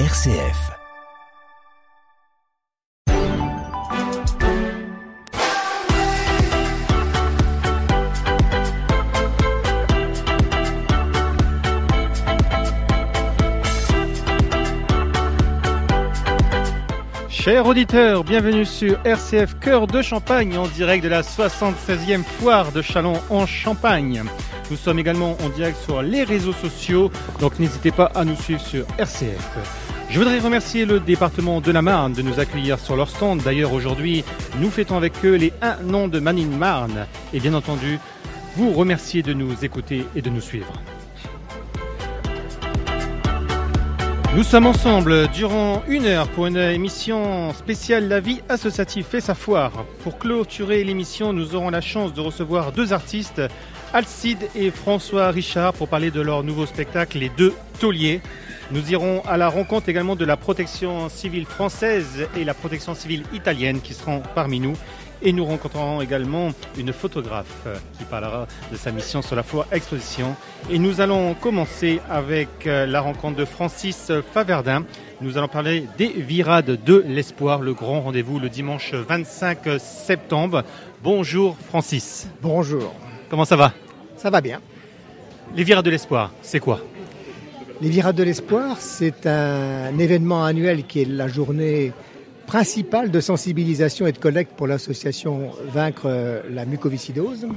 RCF. Chers auditeurs, bienvenue sur RCF Cœur de Champagne en direct de la 76e foire de Chalon en Champagne. Nous sommes également en direct sur les réseaux sociaux, donc n'hésitez pas à nous suivre sur RCF. Je voudrais remercier le département de la Marne de nous accueillir sur leur stand. D'ailleurs, aujourd'hui, nous fêtons avec eux les 1 an de Manine Marne. Et bien entendu, vous remercier de nous écouter et de nous suivre. Nous sommes ensemble durant une heure pour une émission spéciale La vie associative fait sa foire. Pour clôturer l'émission, nous aurons la chance de recevoir deux artistes, Alcide et François Richard, pour parler de leur nouveau spectacle Les Deux Tauliers. Nous irons à la rencontre également de la protection civile française et la protection civile italienne qui seront parmi nous. Et nous rencontrerons également une photographe qui parlera de sa mission sur la foire exposition. Et nous allons commencer avec euh, la rencontre de Francis Faverdin. Nous allons parler des virades de l'espoir, le grand rendez-vous le dimanche 25 septembre. Bonjour Francis. Bonjour. Comment ça va? Ça va bien. Les virades de l'espoir, c'est quoi? Les Virades de l'Espoir, c'est un événement annuel qui est la journée principale de sensibilisation et de collecte pour l'association Vaincre la mucoviscidose.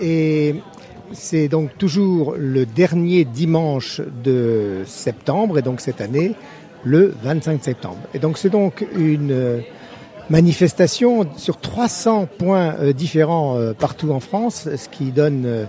Et c'est donc toujours le dernier dimanche de septembre, et donc cette année, le 25 septembre. Et donc c'est donc une euh, manifestation sur 300 points euh, différents euh, partout en France, ce qui donne euh,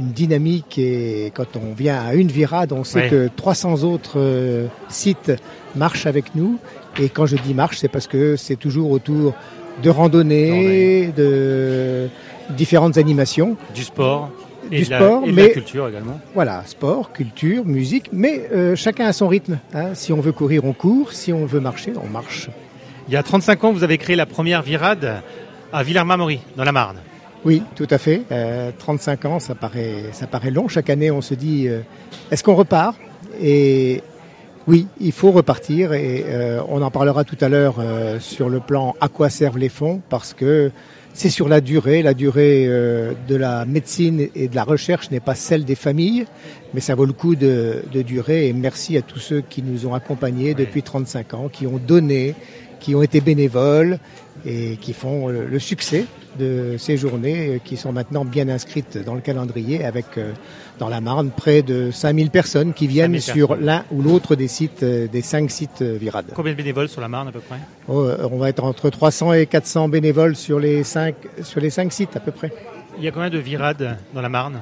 une dynamique et quand on vient à une virade, on sait que 300 autres sites marchent avec nous. Et quand je dis marche, c'est parce que c'est toujours autour de randonnées, de différentes animations. Du sport et, Du la, sport, de mais- la culture également. Voilà, sport, culture, musique, mais euh, chacun à son rythme. hein. Si on veut courir, on court. Si on veut marcher, on marche. Il y a 35 ans, vous avez créé la première virade à Villers-Marmory, dans la Marne. Oui, tout à fait. Euh, 35 ans, ça paraît, ça paraît long. Chaque année, on se dit, euh, est-ce qu'on repart? Et oui, il faut repartir. Et euh, on en parlera tout à l'heure euh, sur le plan à quoi servent les fonds, parce que c'est sur la durée. La durée euh, de la médecine et de la recherche n'est pas celle des familles, mais ça vaut le coup de, de durer. Et merci à tous ceux qui nous ont accompagnés depuis 35 ans, qui ont donné, qui ont été bénévoles et qui font le succès de ces journées euh, qui sont maintenant bien inscrites dans le calendrier avec euh, dans la Marne près de 5000 personnes qui viennent 5000 sur l'un ou l'autre des sites euh, des cinq sites Virade. Combien de bénévoles sur la Marne à peu près? Oh, on va être entre 300 et 400 bénévoles sur les cinq sur les cinq sites à peu près. Il y a combien de virades dans la Marne?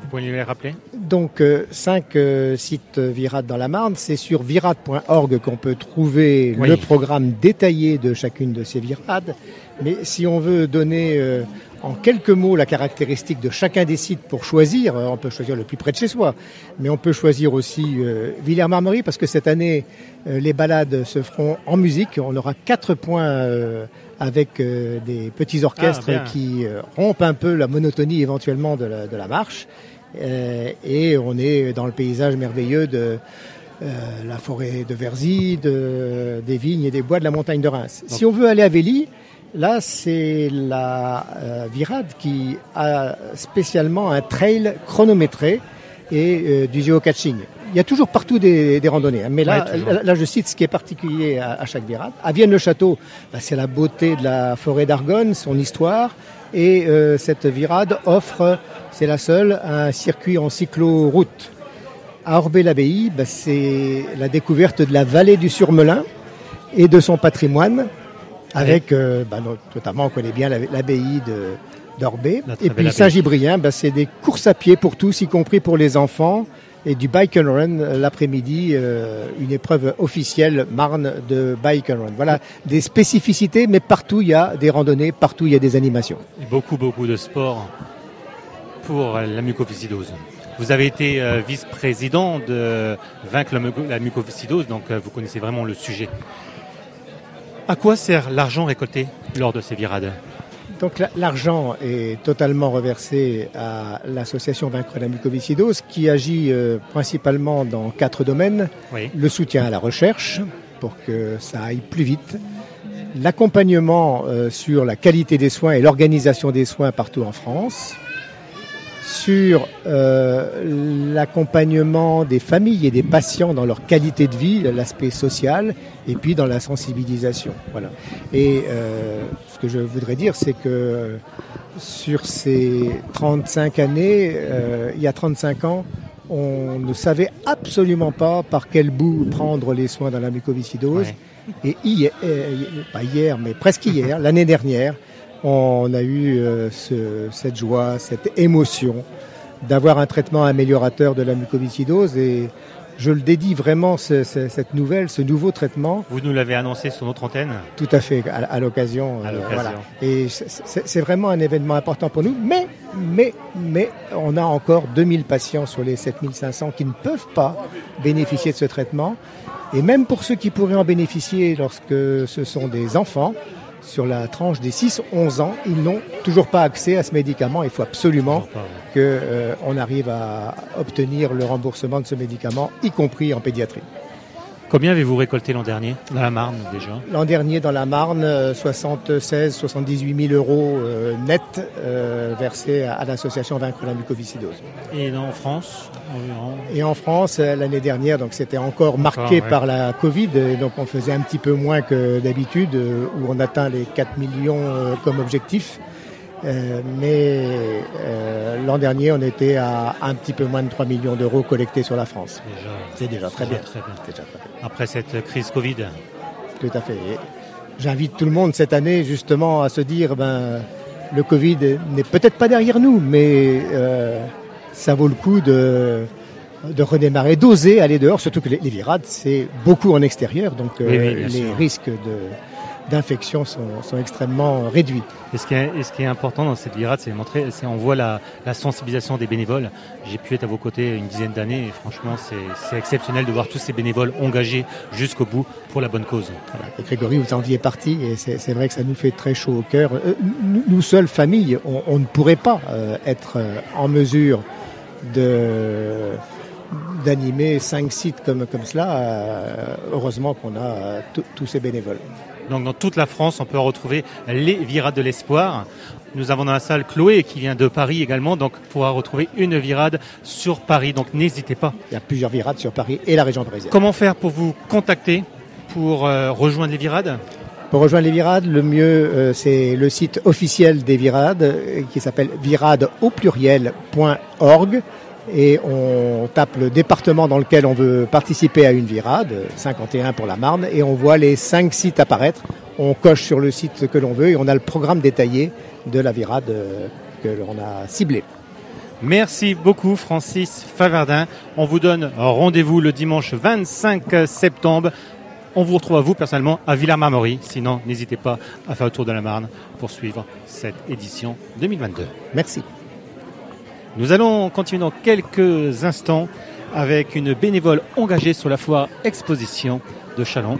Vous pouvez les rappeler Donc, euh, cinq euh, sites Virade dans la Marne. C'est sur virade.org qu'on peut trouver Oui. le programme détaillé de chacune de ces virades. Mais si on veut donner euh, en quelques mots la caractéristique de chacun des sites pour choisir, euh, on peut choisir le plus près de chez soi, mais on peut choisir aussi euh, Villers-Marmory parce que cette année, euh, les balades se feront en musique. On aura quatre points euh, avec euh, des petits orchestres Ah, qui euh, rompent un peu la monotonie éventuellement de la, de la marche. Euh, et on est dans le paysage merveilleux de euh, la forêt de Verzy, de, des vignes et des bois de la montagne de Reims. Si on veut aller à Vély, là c'est la euh, Virade qui a spécialement un trail chronométré et euh, du géocaching. Il y a toujours partout des, des randonnées, hein, mais là, Ouais, là, là, je cite ce qui est particulier à, à chaque virade. À Vienne-le-Château, bah, c'est la beauté de la forêt d'Argonne, son histoire, et euh, cette virade offre, c'est la seule, un circuit en cycloroute. À Orbay-l'Abbaye, bah, c'est la découverte de la vallée du Surmelin et de son patrimoine, avec, euh, bah, not- notamment, on connaît bien la- l'abbaye de très Et puis. Saint-Gibrien, bah, c'est des courses à pied pour tous, y compris pour les enfants, et du bike and run euh, l'après-midi, euh, une épreuve officielle Marne de bike and run. Voilà des spécificités, mais partout il y a des randonnées, partout il y a des animations. Beaucoup, beaucoup de sport pour la mucoviscidose. Vous avez été euh, vice-président de Vaincre la, muco- la mucoviscidose, donc vous connaissez vraiment le sujet. À quoi sert l'argent récolté lors de ces virades? Donc l'argent est totalement reversé à l'association Vaincre la mucoviscidose qui agit euh, principalement dans quatre domaines. Le soutien à la recherche pour que ça aille plus vite. L'accompagnement euh, sur la qualité des soins et l'organisation des soins partout en France sur euh, l'accompagnement des familles et des patients dans leur qualité de vie, l'aspect social, et puis dans la sensibilisation. Voilà. Et euh, ce que je voudrais dire, c'est que sur ces 35 années, euh, il y a 35 ans, on ne savait absolument pas par quel bout prendre les soins dans la mucoviscidose. Et hier, pas hier, mais presque hier, l'année dernière, on a eu euh, cette joie, cette émotion d'avoir un traitement améliorateur de la mucoviscidose et je le dédie vraiment cette nouvelle, ce nouveau traitement. Vous nous l'avez annoncé sur notre antenne? Tout à fait, à, l'occasion. Euh, voilà. Et c'est vraiment un événement important pour nous, mais, mais, mais on a encore 2000 patients sur les 7500 qui ne peuvent pas bénéficier de ce traitement. Et même pour ceux qui pourraient en bénéficier lorsque ce sont des enfants, sur la tranche des 6-11 ans, ils n'ont toujours pas accès à ce médicament. Il faut absolument qu'on euh, arrive à obtenir le remboursement de ce médicament, y compris en pédiatrie. Combien avez-vous récolté l'an dernier dans la Marne déjà L'an dernier dans la Marne, 76, 78 000 euros euh, nets euh, versés à, l'association Vaincre la mucoviscidose. Et en France Et en France, euh, l'année dernière, donc c'était encore marqué par la Covid, et donc on faisait un petit peu moins que d'habitude, où on atteint les 4 millions comme objectif. Euh, mais euh, l'an dernier, on était à un petit peu moins de 3 millions d'euros collectés sur la France. C'est déjà, très, bien. Après cette crise Covid. Tout à fait. J'invite tout le monde cette année justement à se dire, ben, le Covid n'est peut-être pas derrière nous, mais euh, ça vaut le coup de, de redémarrer, d'oser aller dehors, surtout que les, virades, c'est beaucoup en extérieur, donc les risques de d'infection sont, sont, extrêmement réduits. Et ce, qui est, ce qui est important dans cette virade, c'est montrer, c'est on voit la, la, sensibilisation des bénévoles. J'ai pu être à vos côtés une dizaine d'années et franchement, c'est exceptionnel de voir tous ces bénévoles engagés jusqu'au bout pour la bonne cause. Voilà. Et Grégory, vous en faisiez partie et c'est vrai que ça nous fait très chaud au cœur. Euh, nous, nous, seules, familles, on, on, ne pourrait pas euh, être euh, en mesure de d'animer cinq sites comme, comme cela. Euh, heureusement qu'on a tous ces bénévoles. Donc dans toute la France, on peut retrouver les virades de l'espoir. Nous avons dans la salle Chloé qui vient de Paris également, donc pourra retrouver une virade sur Paris. Donc n'hésitez pas. Il y a plusieurs virades sur Paris et la région parisienne. Comment faire pour vous contacter pour euh, rejoindre les virades? Pour rejoindre les virades, le mieux, euh, c'est le site officiel des virades euh, qui s'appelle virade au pluriel.org et on tape le département dans lequel on veut participer à une virade, 51 pour la Marne, et on voit les cinq sites apparaître. On coche sur le site que l'on veut et on a le programme détaillé de la virade que l'on a ciblé. Merci beaucoup Francis Favardin. On vous donne rendez-vous le dimanche 25 septembre. On vous retrouve à vous personnellement à Villars-Marmory. Sinon, n'hésitez pas à faire le tour de la Marne pour suivre cette édition 2022. Merci. Nous allons continuer dans quelques instants avec une bénévole engagée sur la foire exposition de Chalon.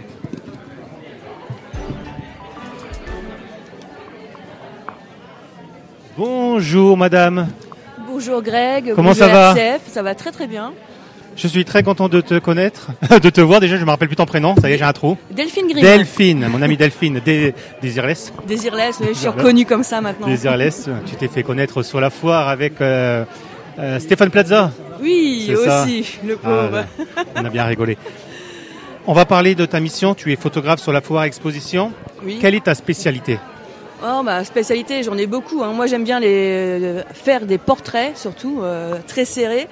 Bonjour madame. Bonjour Greg. Comment ça va Ça va très très bien. Je suis très content de te connaître, de te voir. Déjà, je me rappelle plus ton prénom. Ça y est, j'ai un trou. Delphine Grimm. Delphine, mon amie Delphine. Désirless. Désirless, je suis reconnue comme ça maintenant. Désirless, tu t'es fait connaître sur la foire avec euh, euh, Stéphane Plaza. Oui, aussi, le ah, pauvre. on a bien rigolé. On va parler de ta mission. Tu es photographe sur la foire exposition. Oui. Quelle est ta spécialité? Oh, ma spécialité, j'en ai beaucoup. Hein. Moi, j'aime bien les euh, faire des portraits, surtout très serrés.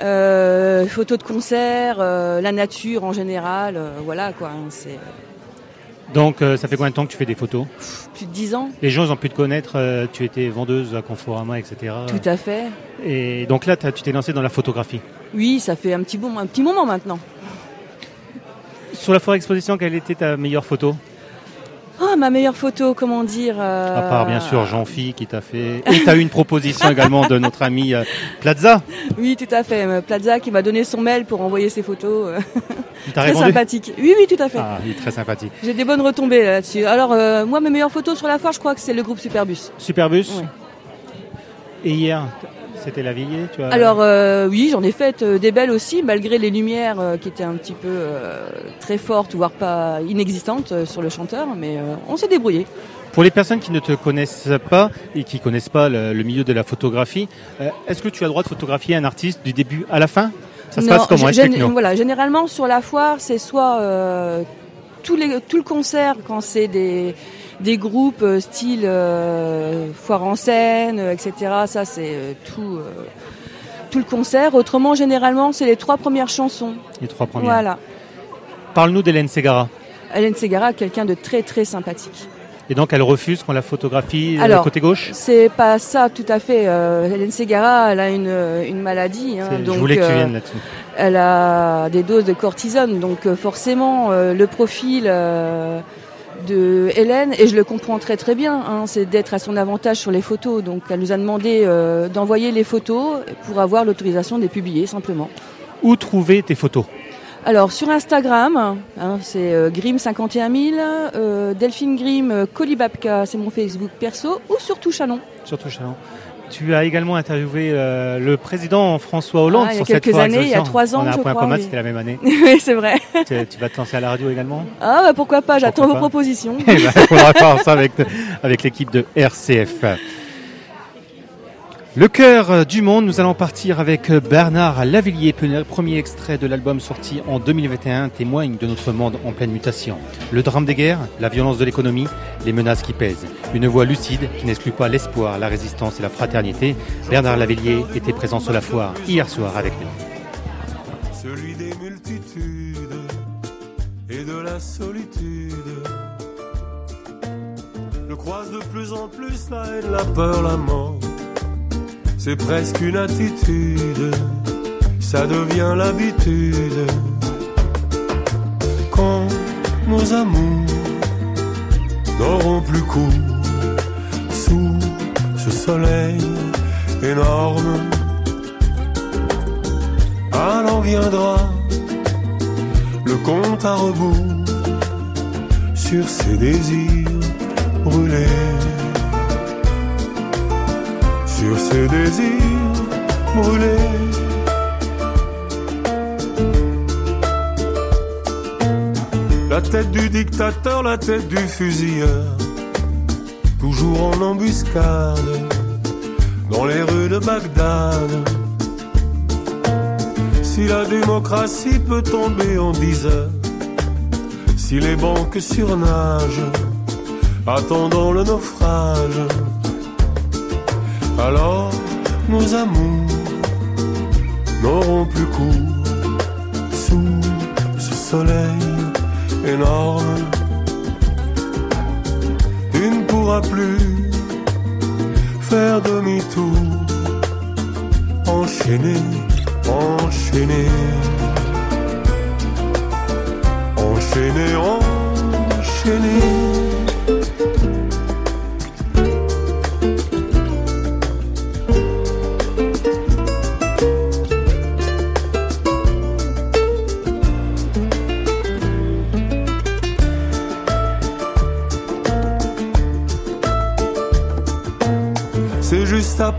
Euh, photos de concert, euh, la nature en général, euh, voilà quoi. Hein, c'est... Donc ça fait combien de temps que tu fais des photos Plus de 10 ans. Les gens ont pu te connaître, tu étais vendeuse à Conforama, etc. Tout à fait. Et donc là, tu t'es lancé dans la photographie Oui, ça fait un petit, bon, un petit moment maintenant. Sur la foire exposition, quelle était ta meilleure photo? Ah, ma meilleure photo, comment dire À part bien sûr Jean-Phi qui t'a fait. Et tu as eu une proposition également de notre ami Plaza. Oui, tout à fait. Plaza qui m'a donné son mail pour envoyer ses photos. Il très sympathique. Oui, oui, tout à fait. Ah, oui, très sympathique. J'ai des bonnes retombées là-dessus. Alors, moi, mes meilleures photos sur la foire, je crois que c'est le groupe Superbus. Superbus oui. Et hier, c'était la veillée tu vois Alors euh, oui, j'en ai fait euh, des belles aussi, malgré les lumières euh, qui étaient un petit peu très fortes, voire pas inexistantes sur le chanteur, mais on s'est débrouillé. Pour les personnes qui ne te connaissent pas et qui connaissent pas le, milieu de la photographie, est-ce que tu as le droit de photographier un artiste du début à la fin? Ça se passe comment Voilà, généralement sur la foire, c'est soit tout, les, tout le concert quand c'est des des groupes euh, style euh, foire en scène, euh, etc. Ça, c'est tout, tout le concert. Autrement, généralement, c'est les trois premières chansons. Les trois premières. Voilà. Parle-nous d'Hélène Segara. Hélène Segara, quelqu'un de très très sympathique. Et donc elle refuse qu'on la photographie Alors, côté gauche C'est pas ça tout à fait. Hélène Segara, elle a une, une maladie. Hein, donc, je voulais que tu viennes là-dessus. Elle a des doses de cortisone, donc forcément le profil de Hélène, et je le comprends très très bien, hein, c'est d'être à son avantage sur les photos. Donc elle nous a demandé euh, d'envoyer les photos pour avoir l'autorisation de les publier simplement. Où trouver tes photos? Alors sur Instagram, hein, c'est euh, Grim51000, euh, Delphine Grim Colibabka, c'est mon Facebook perso, ou sur Touchanon. Sur Touchanon. Tu as également interviewé euh, le président François Hollande ah, sur cette Il y a quelques années, il y a trois ans, On a un point commun, c'était la même année. oui, c'est vrai. Tu, vas te lancer à la radio également? Ah, bah, pourquoi pas, j'attends vos propositions. Eh ben, faudra faire ça avec, avec l'équipe de RCF. Le cœur du monde, nous allons partir avec Bernard Lavillier, premier extrait de l'album sorti en 2021, témoigne de notre monde en pleine mutation. Le drame des guerres, la violence de l'économie, les menaces qui pèsent. Une voix lucide qui n'exclut pas l'espoir, la résistance et la fraternité. Bernard Lavillier était présent sur la foire hier soir avec nous. Celui des multitudes et de la solitude. Croise de plus en plus la haine, la peur, la mort c'est presque une attitude, ça devient l'habitude. Quand nos amours n'auront plus cours sous ce soleil énorme, alors viendra le compte à rebours sur ces désirs brûlés sur ses désirs brûlés. La tête du dictateur, la tête du fusilleur, toujours en embuscade dans les rues de Bagdad. Si la démocratie peut tomber en dix heures, si les banques surnagent, attendant le naufrage, alors nos amours n'auront plus cours sous ce soleil énorme. Tu ne pourras plus faire demi-tour, enchaîner, enchaîner, enchaîner, enchaîner.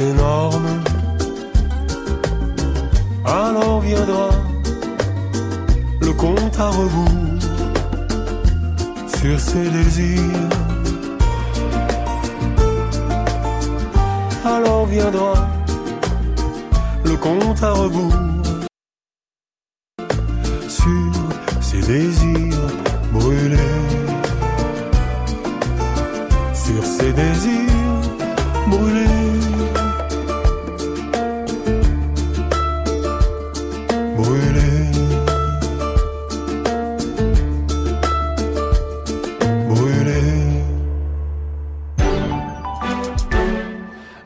énorme. Alors viendra le compte à rebours sur ses désirs. Alors viendra le compte à rebours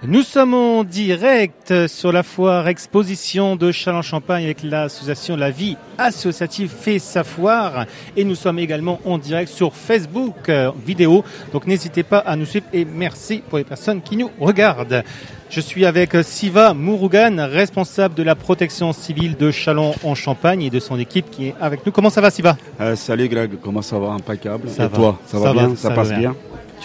Nous sommes en direct sur la foire exposition de Châlons-Champagne avec l'association La Vie Associative fait sa foire et nous sommes également en direct sur Facebook euh, vidéo. Donc n'hésitez pas à nous suivre et merci pour les personnes qui nous regardent. Je suis avec Siva Mourougan, responsable de la protection civile de Chalon en Champagne et de son équipe qui est avec nous. Comment ça va Siva? Euh, salut Greg, comment ça va? Impeccable. Ça Et va. toi, ça, Ça va va, bien? Ça passe bien. bien,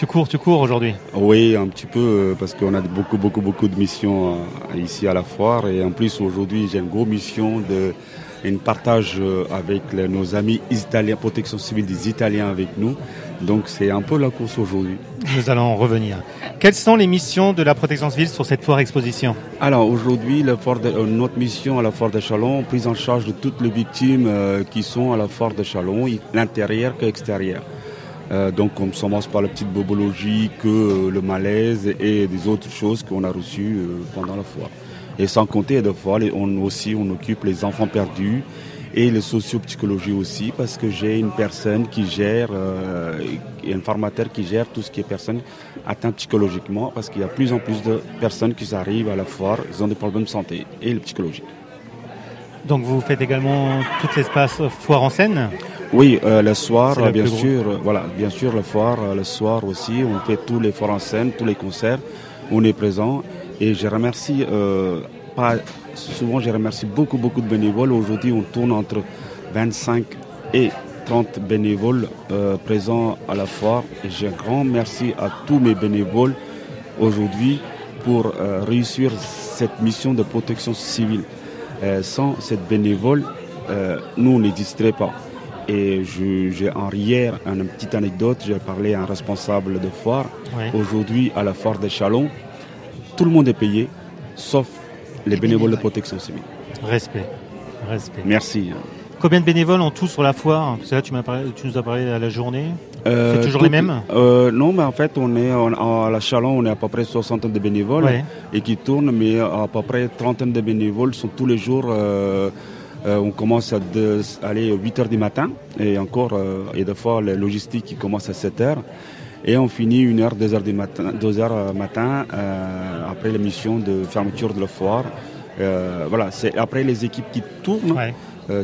Tu cours, tu cours aujourd'hui. Oui, un petit peu euh, parce qu'on a beaucoup, beaucoup, beaucoup de missions euh, ici à la foire et en plus aujourd'hui j'ai une grosse mission de une partage euh, avec nos amis italiens, protection civile des Italiens avec nous. Donc c'est un peu la course aujourd'hui. Nous allons en revenir. Quelles sont les missions de la protection civile sur cette foire exposition Alors aujourd'hui, notre mission à la Foire de Chalon, prise en charge de toutes les victimes qui sont à la Foire de Chalon, l'intérieur que l'extérieur. Euh, donc on commence par la petite bobologie, que euh, le malaise et des autres choses qu'on a reçues euh, pendant la foire. Et sans compter des fois, on aussi on occupe les enfants perdus et les sociopsychologie aussi parce que j'ai une personne qui gère, un formateur qui gère tout ce qui est personne atteinte psychologiquement parce qu'il y a de plus en plus de personnes qui arrivent à la foire, ils ont des problèmes de santé et le psychologique. Donc vous faites également tout l'espace foire en scène? Oui, euh, le soir, bien sûr, euh, voilà, bien sûr, le foire, euh, le soir aussi, on fait tous les foires en scène, tous les concerts, on est présent. Et je remercie, euh, pas souvent, je remercie beaucoup, beaucoup de bénévoles. Aujourd'hui, on tourne entre 25 et 30 bénévoles présents à la foire. Et j'ai un grand merci à tous mes bénévoles aujourd'hui pour réussir cette mission de protection civile. Sans cette bénévole, nous, on n'existerait pas. Et j'ai en hier une petite anecdote. J'ai parlé à un responsable de foire. Aujourd'hui, à la foire de Chalon, tout le monde est payé, sauf les bénévoles de protection civile. Respect. Respect. Merci. Combien de bénévoles en tout sur la foire? Parce que là, tu, m'as parlé- tu nous as parlé à la journée. Euh, C'est toujours tout- les mêmes? euh, Non, mais en fait, on est à la Chalon, on est à peu près 60 de bénévoles Ouais. et qui tournent, mais à peu près trentaine de bénévoles sont tous les jours. euh, euh, on commence à deux- aller 8 heures du matin et encore, euh, et des fois, la logistique qui commence à 7 heures. Et on finit 1 heure, 2 heures du matin, 2 heures euh, matin euh, après l'émission de fermeture de la foire. Euh, voilà, c'est après les équipes qui tournent. Ouais.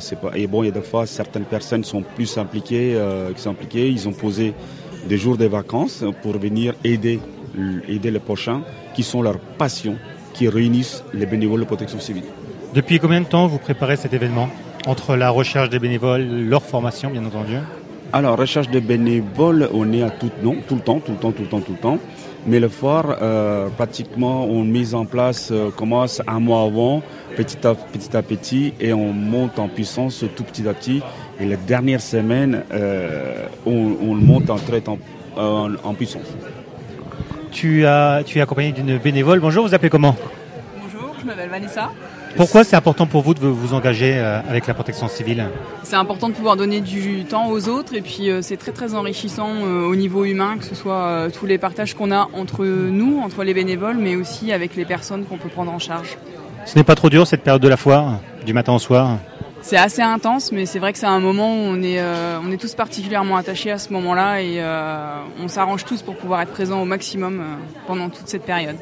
C'est pas... Et bon, il y a des fois, certaines personnes sont plus impliquées, qui sont impliquées. Ils ont posé des jours de vacances pour venir aider, aider les prochains, qui sont leurs passions, qui réunissent les bénévoles de protection civile. Depuis combien de temps vous préparez cet événement Entre la recherche des bénévoles, leur formation, bien entendu. Alors, recherche de bénévoles, on est à tout, non, tout le temps, tout le temps, tout le temps, tout le temps. Mais le foire, euh, pratiquement, on mise en place, euh, commence un mois avant, petit à petit, à petit, et on monte en puissance tout petit à petit. Et la dernière semaine, euh, on, on monte en très en, en, en puissance. Tu, as, tu es accompagné d'une bénévole. Bonjour, vous appelez comment? Bonjour, je m'appelle Vanessa. Pourquoi c'est important pour vous de vous engager euh, avec la protection civile C'est important de pouvoir donner du temps aux autres et puis euh, c'est très très enrichissant euh, au niveau humain, que ce soit tous les partages qu'on a entre nous, entre les bénévoles, mais aussi avec les personnes qu'on peut prendre en charge. Ce n'est pas trop dur cette période de la foire, du matin au soir C'est assez intense, mais c'est vrai que c'est un moment où on est, euh, on est tous particulièrement attachés à ce moment-là et euh, on s'arrange tous pour pouvoir être présents au maximum euh, pendant toute cette période.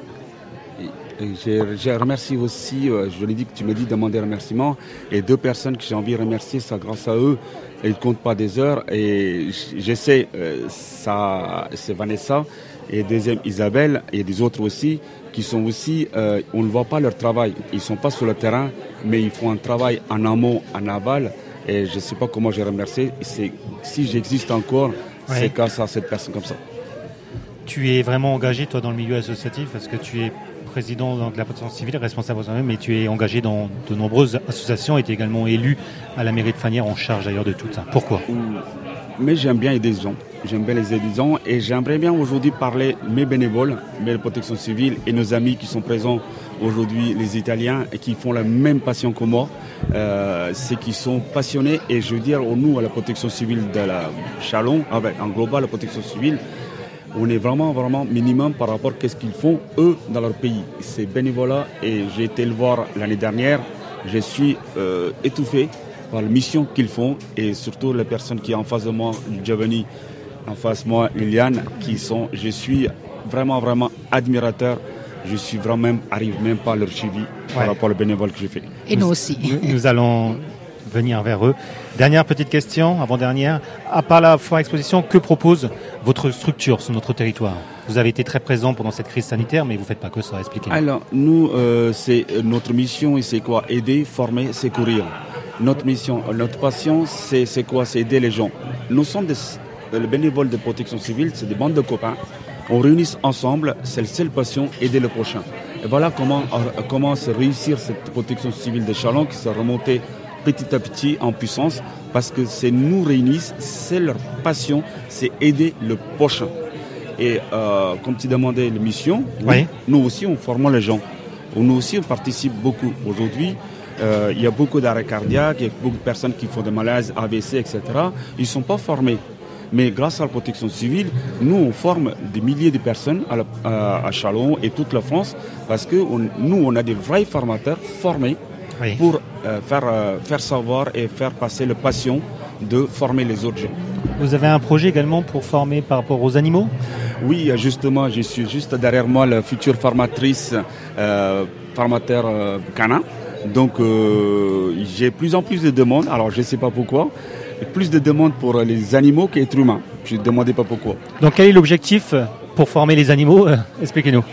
Je, je remercie aussi, euh, je l'ai dit que tu me dis de demander remerciements, et deux personnes que j'ai envie de remercier, ça grâce à eux, ils ne comptent pas des heures, et j- j'essaie, euh, ça, c'est Vanessa, et deuxième Isabelle, et des autres aussi, qui sont aussi, euh, on ne voit pas leur travail, ils ne sont pas sur le terrain, mais ils font un travail en amont, en aval, et je ne sais pas comment je remercie, si j'existe encore, Ouais. c'est grâce à cette personne comme ça. Tu es vraiment engagé, toi, dans le milieu associatif, parce que tu es président de la protection civile, responsable aux mais tu es engagé dans de nombreuses associations et tu es également élu à la mairie de Fanière en charge d'ailleurs de tout ça. Pourquoi? Mais j'aime bien aider les gens. J'aime bien les aider les gens et j'aimerais bien aujourd'hui parler mes bénévoles, mes protection civile et nos amis qui sont présents aujourd'hui, les Italiens, et qui font la même passion que moi. Euh, c'est qui sont passionnés et je veux dire, nous, à la protection civile de la Chalon, en global, la protection civile, on est vraiment, vraiment minimum par rapport à ce qu'ils font eux dans leur pays. C'est bénévolat et j'ai été le voir l'année dernière. Je suis euh, étouffé par la mission qu'ils font et surtout les personnes qui sont en face de moi, Giovanni, en face de moi, Liliane, qui sont, je suis vraiment, vraiment admirateur. Je suis vraiment, même, arrive même pas à leur suivi par rapport au bénévole que j'ai fait. Et nous aussi. nous allons venir vers eux. Dernière petite question, avant-dernière. À part la foire exposition, que propose votre structure sur notre territoire? Vous avez été très présent pendant cette crise sanitaire, mais vous ne faites pas que ça. Expliquez-nous. Alors, nous, euh, c'est euh, notre mission, c'est quoi? Aider, former, secourir. Notre mission, euh, notre passion, c'est quoi? C'est aider les gens. Nous sommes des les bénévoles de protection civile, c'est des bandes de copains. On réunit ensemble, c'est la seule passion, aider le prochain. Et voilà comment, comment se réussir cette protection civile de Chalon qui s'est remontée petit à petit en puissance parce que c'est nous réunissent, c'est leur passion, c'est aider le prochain. Et euh, comme tu demandais l'émission, oui. nous aussi on forme les gens. Nous aussi on participe beaucoup. Aujourd'hui, euh, il y a beaucoup d'arrêts cardiaques, il y a beaucoup de personnes qui font des malaises, AVC, etc. Ils ne sont pas formés. Mais grâce à la protection civile, nous, on forme des milliers de personnes à, Chalon et toute la France parce que nous, on a des vrais formateurs formés pour faire, euh, faire savoir et faire passer le passion de former les autres gens. Vous avez un projet également pour former par rapport aux animaux? Oui, justement, je suis juste derrière moi la future formatrice, euh, formateur euh, canin. Donc j'ai plus en plus de demandes, alors je ne sais pas pourquoi, plus de demandes pour les animaux qu'être humains. Je ne demandais pas pourquoi. Donc quel est l'objectif pour former les animaux? Expliquez-nous.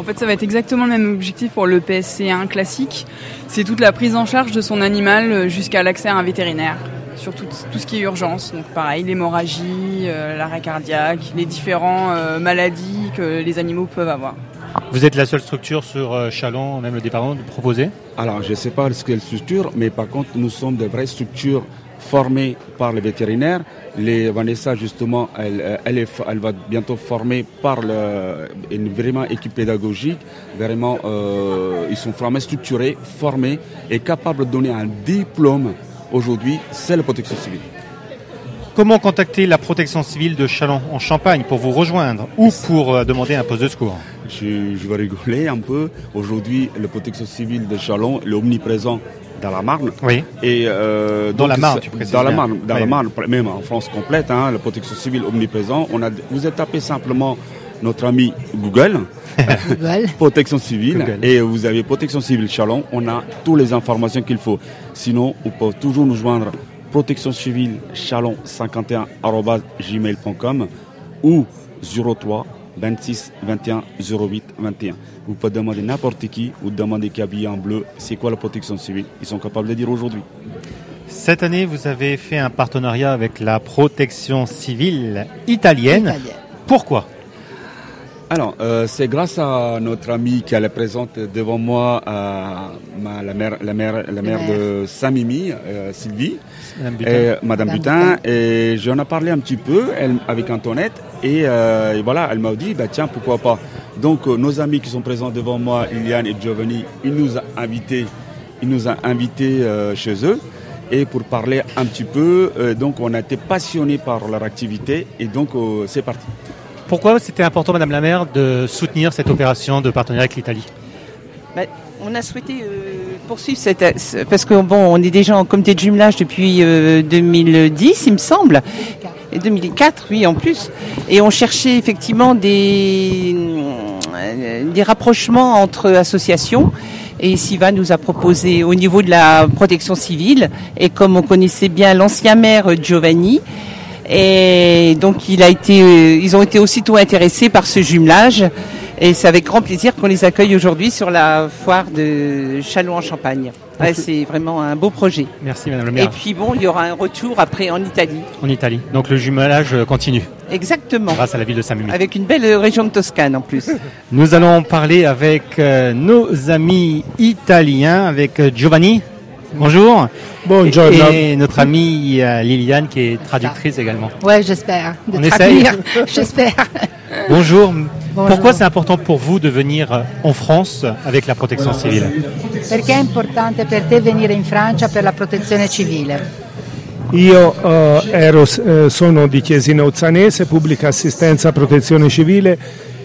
En fait, ça va être exactement le même objectif pour le PSC1 classique. C'est toute la prise en charge de son animal euh, jusqu'à l'accès à un vétérinaire sur tout, ce qui est urgence. Donc pareil, l'hémorragie, euh, l'arrêt cardiaque, les différentes euh, maladies que les animaux peuvent avoir. Vous êtes la seule structure sur Chalon, même le département, de proposer? Alors, je ne sais pas ce qu'est la structure, mais par contre, nous sommes de vraies structures formées par les vétérinaires. Les Vanessa, justement, elle, elle, est, elle va bientôt former par le, une vraiment équipe pédagogique. Vraiment, euh, ils sont formés, structurés, formés et capables de donner un diplôme. Aujourd'hui, c'est la protection civile. Comment contacter la protection civile de Chalon en Champagne pour vous rejoindre ou pour euh, demander un poste de secours? Je, je, vais rigoler un peu. Aujourd'hui, la protection civile de Chalon est omniprésent dans la Marne. Oui. Et euh, dans la Marne, tu précises Dans la Marne, dans la Marne, même en France complète, hein, la protection civile omniprésent. On a, vous avez tapé simplement notre ami Google, Google. protection civile, et vous avez protection civile Chalon. On a toutes les informations qu'il faut. Sinon, vous pouvez toujours nous joindre protection civile chalon 51 gmail.com ou 03 26 21 08 21. Vous pouvez demander n'importe qui ou demander qui habillé en bleu, c'est quoi la protection civile? Ils sont capables de dire aujourd'hui. Cette année, vous avez fait un partenariat avec la protection civile italienne. Pourquoi? Alors, euh, c'est grâce à notre amie qui est présente devant moi, la mère, la mère, la mère de Saint-Mimi, euh, Sylvie, Madame Butin. Et, Madame Butin, et j'en ai parlé un petit peu elle, avec Antoinette, euh, et, voilà, elle m'a dit, bah, tiens, pourquoi pas. Donc, nos amis qui sont présents devant moi, Iliane et Giovanni, ils nous ont invités, ils nous ont invités chez eux et pour parler un petit peu. donc on a été passionnés par leur activité et donc c'est parti. Pourquoi c'était important, Madame la maire, de soutenir cette opération de partenariat avec l'Italie? Bah, On a souhaité euh, poursuivre cette... Parce que bon, on est déjà en comité de jumelage depuis 2010, euh, il me semble. Et 2004, oui, en plus. Et on cherchait effectivement des, euh, des rapprochements entre associations. Et Siva nous a proposé au niveau de la protection civile, et comme on connaissait bien l'ancien maire Giovanni, et donc euh, ils ont été aussitôt intéressés par ce jumelage. Et c'est avec grand plaisir qu'on les accueille aujourd'hui sur la foire de Chalon en Champagne. C'est vraiment un beau projet. Merci Madame le maire. Et puis bon, il y aura un retour après en Italie. En Italie. Donc le jumelage continue. Exactement. Grâce à la ville de Saint-Mimi. Avec une belle région de Toscane en plus. Nous allons parler avec euh, nos amis italiens, avec euh, Giovanni. Bonjour. Bonjour. Et, notre amie euh, Liliane qui est traductrice également. Ouais, j'espère. On essaye. j'espère. Bonjour. Pourquoi c'est important pour vous de venir euh, en France avec la protection civile? Perché è importante per te venire in Francia per la protezione civile? Io eh, ero, eh, sono di Chiesina Uzzanese, pubblica assistenza protezione civile.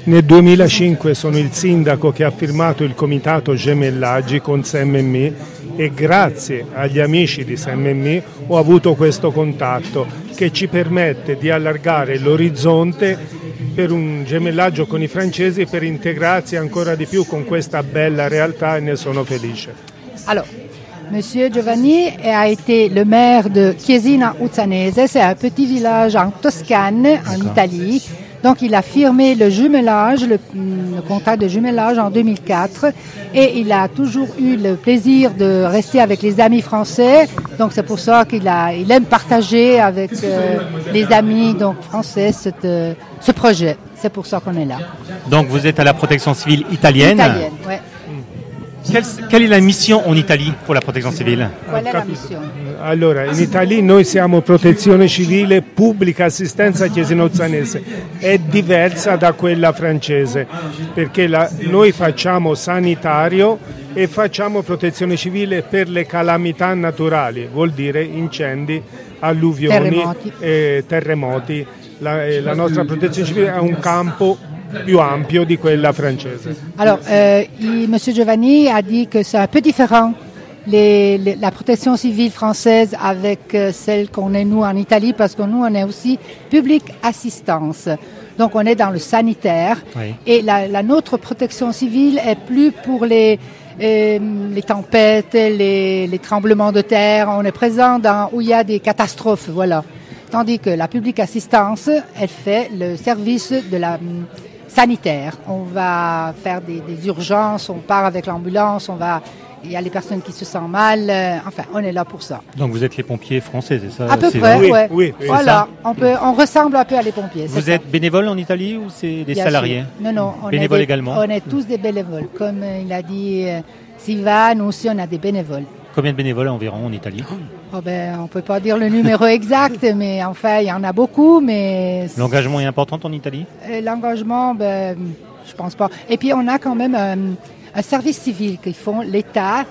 Nel 2005 sono il sindaco che ha firmato il comitato gemellaggi con SMMI e. Grazie agli amici di SMMI ho avuto questo contatto che ci permette di allargare l'orizzonte per un gemellaggio con i francesi per integrarsi ancora di più con questa bella realtà e ne sono felice. Alors, Monsieur Giovanni a été le maire de Chiesina Uzzanese, c'est un petit village en Toscane, en Italie. Donc il a firmé le jumelage, le, le, contrat de jumelage en 2004 et il a toujours eu le plaisir de rester avec les amis français. Donc c'est pour ça qu'il a, il aime partager avec euh, les amis donc français cette, euh, ce projet. C'est pour ça qu'on est là. Donc vous êtes à la protection civile italienne. Italienne, ouais. Quelle, quelle, è la missione in Italia per la protezione civile? La missione? Allora, in Italia noi siamo protezione civile, pubblica assistenza chiesino-zanese, è diversa da quella francese, perché la, noi facciamo sanitario e facciamo protezione civile per le calamità naturali, vuol dire incendi, alluvioni, terremoti. E terremoti. La, la nostra protezione civile ha un campo più ampio di quella francese. Alors, euh, il, Monsieur Giovanni a dit que c'est un peu différent les, les, la protection civile française avec euh, celle qu'on est nous en Italie parce que nous on est aussi public assistance. Donc on est dans le sanitaire Oui. et la, la nôtre protection civile est plus pour les euh, les tempêtes, les, les tremblements de terre. On est présent dans où il y a des catastrophes, voilà. Tandis que la public assistance, elle fait le service de la hum, sanitaire. On va faire des, des urgences, on part avec l'ambulance, on va. Il y a les personnes qui se sentent mal. euh, enfin, on est là pour ça. Donc vous êtes les pompiers français, c'est ça À peu près, Oui, ouais. oui, oui, voilà, on peut, on ressemble un peu à les pompiers. Vous ça. êtes bénévole en Italie ou c'est des Bien salariés sûr. Non, non, on Bénévoles est des- également On est tous des bénévoles. Comme euh, il a dit euh, Sylvain, nous aussi on a des bénévoles. Combien de bénévoles environ en Italie Oh ben, on peut pas dire le numéro exact, mais enfin, il y en a beaucoup, mais L'engagement est important en Italie l'engagement, ben, je pense pas. Et puis, on a quand même euh, un service civil qu'ils font. L'État,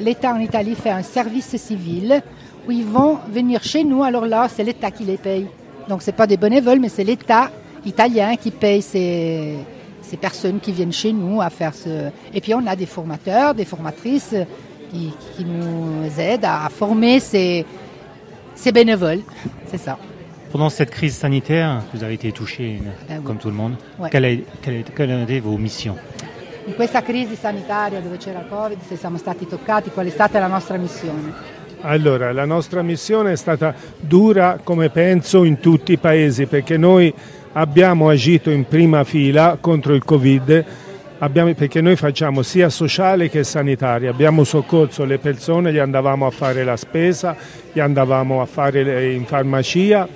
l'État en Italie fait un service civil où ils vont venir chez nous. Alors là, c'est l'État qui les paye. Donc, c'est pas des bénévoles, mais c'est l'État italien qui paye ces, ces personnes qui viennent chez nous à faire ce. Et puis, on a des formateurs, des formatrices qui, qui nous aident à former ces, ces bénévoles. C'est ça. Pendant cette crise sanitaire, vous avez été touché oui. comme tout le monde. Ouais. Quelle, est, quelle, est, quelle a été vos missions? In questa crisi sanitaria dove c'era il Covid, se siamo stati toccati, qual è stata la nostra missione? Allora, la nostra missione è stata dura come penso in tutti i paesi perché noi abbiamo agito in prima fila contro il Covid abbiamo- perché noi facciamo sia sociale che sanitaria, abbiamo soccorso le persone, gli andavamo a fare la spesa, gli andavamo a fare in farmacia,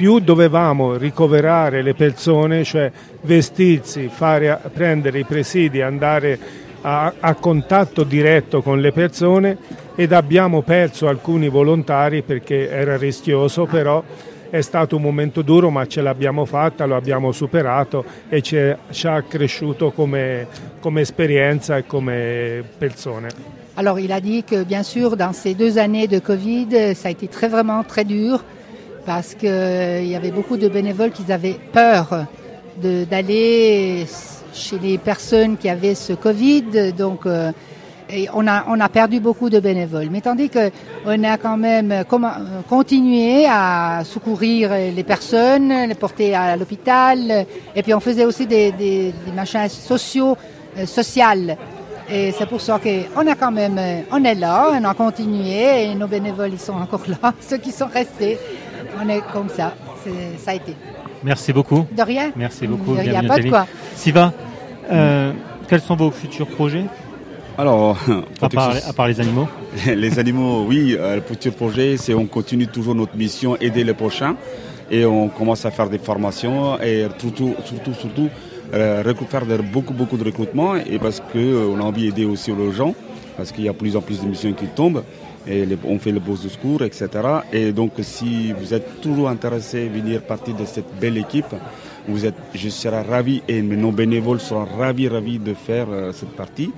più dovevamo ricoverare le persone, cioè vestirsi, fare, prendere i presidi, andare a, a contatto diretto con le persone ed abbiamo perso alcuni volontari perché era rischioso, però è stato un momento duro ma ce l'abbiamo fatta, lo abbiamo superato e ci, ha cresciuto come, come esperienza e come persone. Alors il a dit que bien sûr dans ces deux années de Covid, ça a été très vraiment très dur parce qu'il y avait beaucoup de bénévoles qui avaient peur d'aller chez les personnes qui avaient ce Covid. Donc euh, on, a, perdu beaucoup de bénévoles. Mais tandis qu'on a quand même euh, continué à secourir les personnes, les porter à l'hôpital. Et puis on faisait aussi des, des, machins sociaux, euh, sociales. Et c'est pour ça qu'on a quand même, euh, on est là, on a continué et nos bénévoles ils sont encore là, ceux qui sont restés, on est comme ça, ça a été. Merci beaucoup. De rien. Merci beaucoup. Il n'y a bienvenue pas de quoi. Siva, euh, quels sont vos futurs projets Alors, à part, protection- à part les animaux les animaux, oui, euh, le petit projet, c'est on continue toujours notre mission, aider les prochains. Et on commence à faire des formations et surtout, surtout, surtout, euh, faire de- beaucoup, beaucoup de recrutement. Et parce qu'on a envie d'aider aussi les gens, parce qu'il y a plus en plus de missions qui tombent. Et on fait le beau de secours, etc. Et donc, si vous êtes toujours intéressé à venir partie de cette belle équipe, vous êtes, je serai ravi et nos bénévoles seront ravis, ravis de faire euh, cette partie.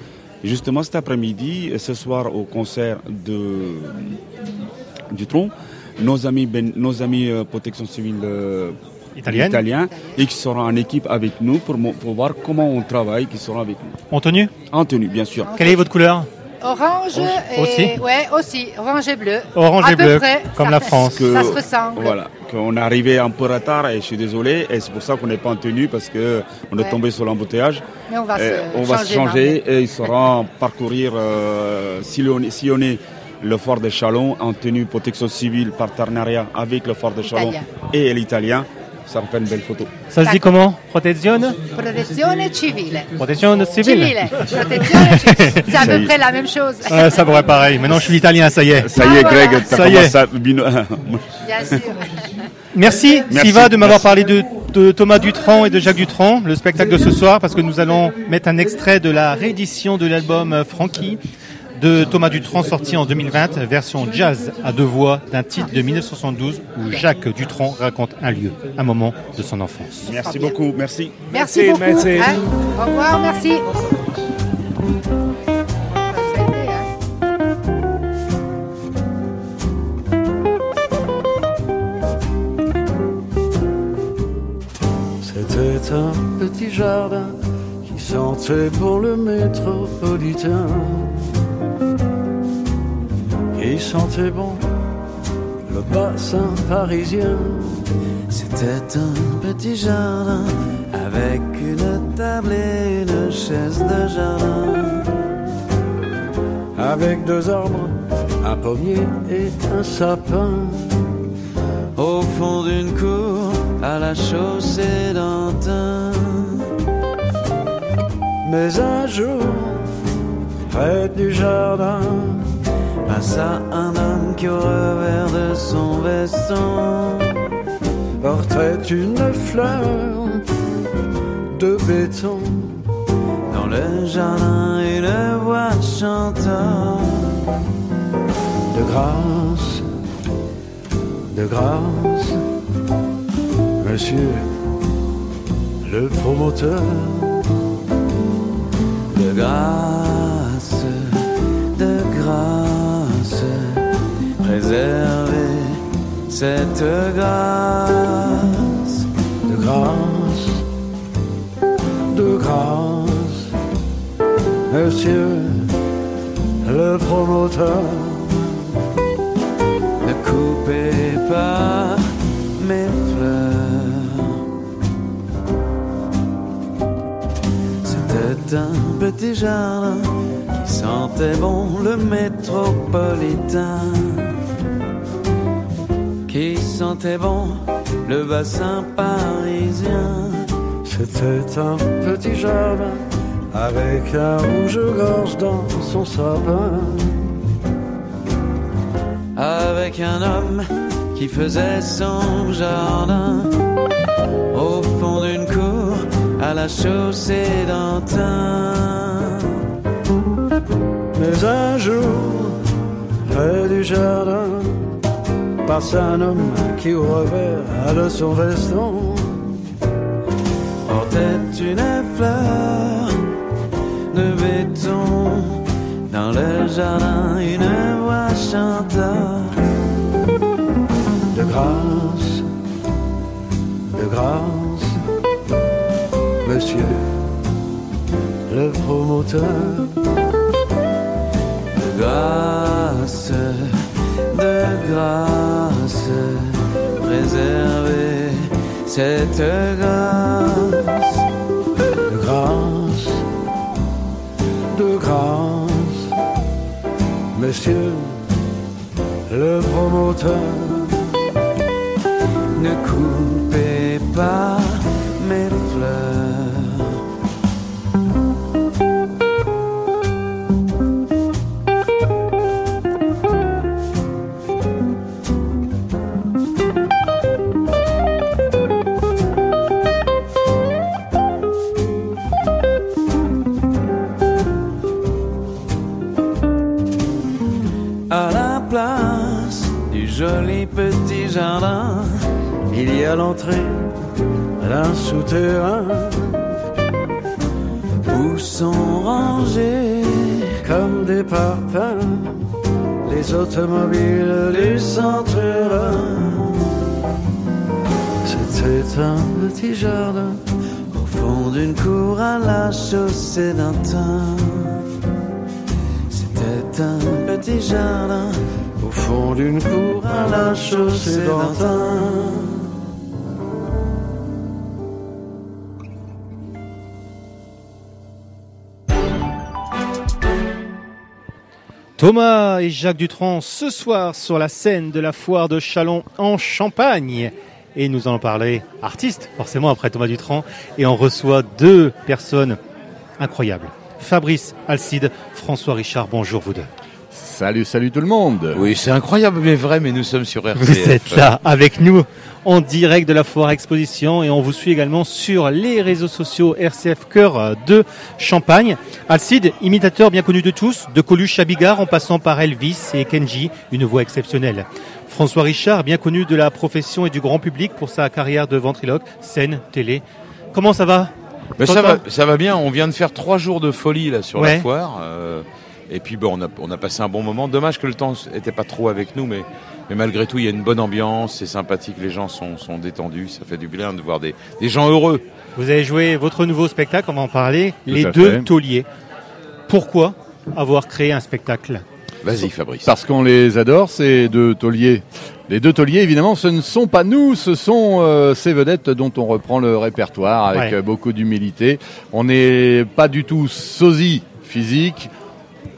Justement, cet après-midi, ce soir, au concert de, du tronc, nos amis, ben- nos amis euh, protection civile euh, Italienne. italiens et qui seront en équipe avec nous pour, pour voir comment on travaille, qui seront avec nous. En tenue En tenue, bien sûr. Quelle est votre couleur? Orange et Aussi ouais aussi orange et bleu. Orange À et peu bleu, près, comme ça- la France. Que- Ça se ressemble. Voilà, qu'on est arrivé un peu en retard et je suis désolé. Et c'est pour ça qu'on n'est pas en tenue parce que on est tombé sur l'embouteillage. Mais on va Et se on va se changer, changer et ils sauront parcourir, euh, sillonner, sillonner le fort de Chalon en tenue protection civile, partenariat avec le fort de Chalon et l'Italien. Ça me fait une belle photo. Ça se dit comment? Protezione? Protezione civile. Protezione civile Civile. Protezione civile. C'est à peu près la même chose. Ouais, ça pourrait pareil. Maintenant, je suis italien, ça y est. Ça y est, Ah, Greg, voilà. t'as Ça y commencé est. à... Bien sûr. Merci, Merci. Siva de m'avoir parlé de, de Thomas Dutronc et de Jacques Dutronc, le spectacle de ce soir, parce que nous allons mettre un extrait de la réédition de l'album euh, Frankie de Thomas Dutronc sorti en 2020, version jazz à deux voix d'un titre de 1972 où Jacques Dutronc raconte un lieu, un moment de son enfance. Merci beaucoup, merci. Merci, Merci, beaucoup. merci. hein? Au revoir, merci. C'était un petit jardin qui sentait pour le métropolitain. Qui sentait bon le bassin parisien. C'était un petit jardin avec une table et une chaise de jardin. Avec deux arbres, un pommier et un sapin. Au fond d'une cour à la chaussée d'Antin. Mais un jour, près du jardin, Passa un homme qui au revers de son veston portait une fleur de béton. Dans le jardin une voix chantant De grâce, de grâce, monsieur le promoteur. De grâce, Préservez cette grâce de grâce, de grâce, monsieur le promoteur. Ne coupez pas mes fleurs C'était un petit jardin qui sentait bon le métropolitain sentait bon le bassin parisien C'était un petit jardin avec un rouge-gorge dans son sapin. avec un homme qui faisait son jardin au fond d'une cour à la chaussée d'Antin. Mais un jour, près du jardin, passe un homme qui au revers de son veston Portait une fleur de béton dans le jardin, une voix chanta. de grâce, de grâce, monsieur le promoteur. De grâce, grâce, préservez cette grâce. de grâce, de grâce, monsieur le promoteur. Ne coupez pas mes fleurs. A l'entrée d'un souterrain où sont rangés comme des parpaings les automobiles du centre C'était un petit jardin au fond d'une cour à la chaussée d'Antin. C'était un petit jardin au fond d'une cour à la chaussée d'Antin. Thomas et Jacques Dutronc ce soir sur la scène de la foire de Chalon en Champagne. Et nous allons parler artistes, forcément après Thomas Dutronc. Et on reçoit deux personnes incroyables. Fabrice Alcide, François Richard, bonjour vous deux. Salut, salut tout le monde. Oui, c'est incroyable mais vrai, mais nous sommes sur RCF. Vous êtes là avec nous en direct de la foire exposition et on vous suit également sur les réseaux sociaux RCF Cœur de Champagne. Alcide, imitateur bien connu de tous, de Coluche à Bigard en passant par Elvis et Kenji, une voix exceptionnelle. François Richard, bien connu de la profession et du grand public pour sa carrière de ventriloque, scène, télé. Comment ça va? Mais ça va, ça va bien. On vient de faire trois jours de folie là sur Ouais. la foire. euh, et puis bon, on a, on a passé un bon moment. Dommage que le temps était pas trop avec nous, mais, mais malgré tout, il y a une bonne ambiance, c'est sympathique, les gens sont, sont détendus. Ça fait du bien de voir des, des gens heureux. Vous avez joué votre nouveau spectacle, on va en parler, Tout Les deux fait. tauliers. Pourquoi avoir créé un spectacle? Vas-y, Fabrice. Parce qu'on les adore, ces deux tauliers. Les deux tauliers, évidemment, ce ne sont pas nous, ce sont euh, ces vedettes dont on reprend le répertoire avec Ouais. euh, beaucoup d'humilité. On n'est pas du tout sosie physique.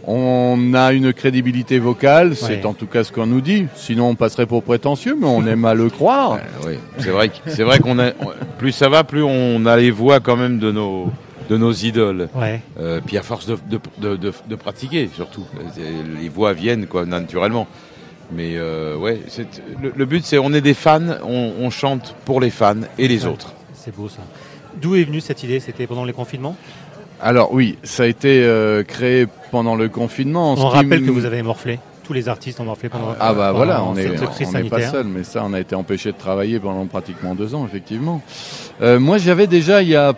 On a une crédibilité vocale, c'est Ouais. en tout cas ce qu'on nous dit. Sinon, on passerait pour prétentieux, mais on aime à le croire. Euh, oui, c'est vrai, que- c'est vrai qu'on a, plus ça va, plus on a les voix quand même de nos, de nos idoles. Ouais. Euh, puis à force de, de, de, de- de pratiquer, surtout, les voix viennent quoi, naturellement. Mais euh, ouais, le, le but c'est on est des fans, on, on chante pour les fans et les Ouais. autres. C'est beau ça. D'où est venue cette idée? C'était pendant les confinements? Alors oui, ça a été euh, créé pendant le confinement. On rappelle que vous avez morflé. Tous les artistes ont morflé pendant, Ah bah pendant voilà, on est, on n'est pas seul, mais ça, on a été empêché de travailler pendant pratiquement deux ans, effectivement. Euh, moi, j'avais déjà, il y a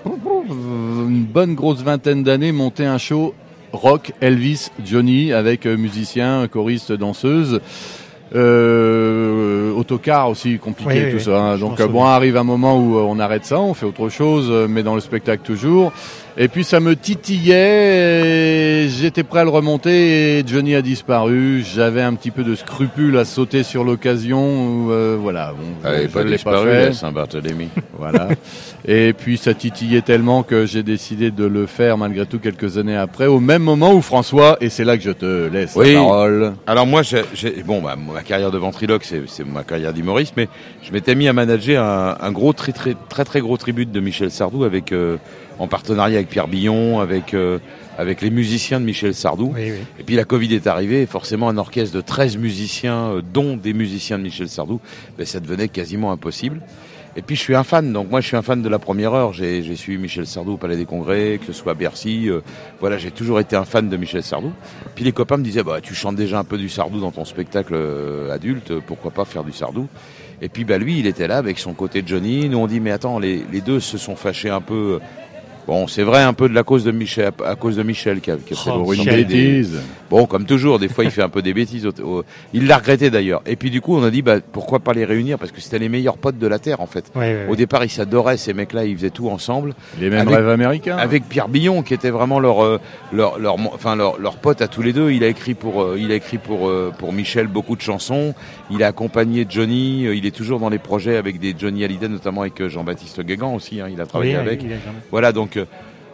une bonne grosse vingtaine d'années, monté un show rock Elvis Johnny avec euh, musiciens, choristes, danseuses. Euh, autocar aussi compliqué Oui, tout oui. ça. hein. Donc euh, bon, arrive un moment où on arrête ça, on fait autre chose, euh, mais dans le spectacle toujours. Et puis ça me titillait, j'étais prêt à le remonter et Johnny a disparu. J'avais un petit peu de scrupule à sauter sur l'occasion. euh, voilà, bon, Elle je est pas la Saint-Barthélemy. Voilà. Et puis ça titillait tellement que j'ai décidé de le faire malgré tout quelques années après, au même moment où François, et c'est là que je te laisse Oui. la parole. Alors moi, j'ai, j'ai- bon, bah, ma carrière de ventriloque, c'est, c'est ma carrière d'humoriste, mais je m'étais mis à manager un, un gros, très, très, très, très gros tribut de Michel Sardou avec, euh, en partenariat avec Pierre Billon, avec, euh, avec les musiciens de Michel Sardou. Oui, oui. Et puis la Covid est arrivée, et forcément un orchestre de 13 musiciens, euh, dont des musiciens de Michel Sardou, ben, ça devenait quasiment impossible. Et puis je suis un fan, donc moi je suis un fan de la première heure. J'ai, j'ai suivi Michel Sardou au Palais des Congrès, que ce soit à Bercy. euh, voilà, j'ai toujours été un fan de Michel Sardou. Puis les copains me disaient, bah tu chantes déjà un peu du Sardou dans ton spectacle euh, adulte, pourquoi pas faire du Sardou? Et puis bah lui, il était là avec son côté Johnny. Nous on dit, mais attends, les, les deux se sont fâchés un peu. Bon, c'est vrai un peu de la cause de Michel, à cause de Michel qui a, qui a Oh, Pour une bêtise. Bon, comme toujours, des fois il fait un peu des bêtises. au- au- Il l'a regretté d'ailleurs. Et puis du coup, on a dit bah, pourquoi pas les réunir? Parce que c'était les meilleurs potes de la terre en fait. Ouais, ouais, Au ouais. départ, ils s'adoraient ces mecs-là, ils faisaient tout ensemble. Les mêmes Avec- rêves américains. Avec Pierre Billon, qui était vraiment leur euh, leur leur enfin leur, leur pote à tous les deux. Il a écrit pour euh, il a écrit pour euh, pour Michel beaucoup de chansons. Il a accompagné Johnny. Il est toujours dans les projets avec des Johnny Hallyday, notamment avec Jean-Baptiste Guégan aussi. hein, il a travaillé Oui, avec. il a Voilà, donc euh,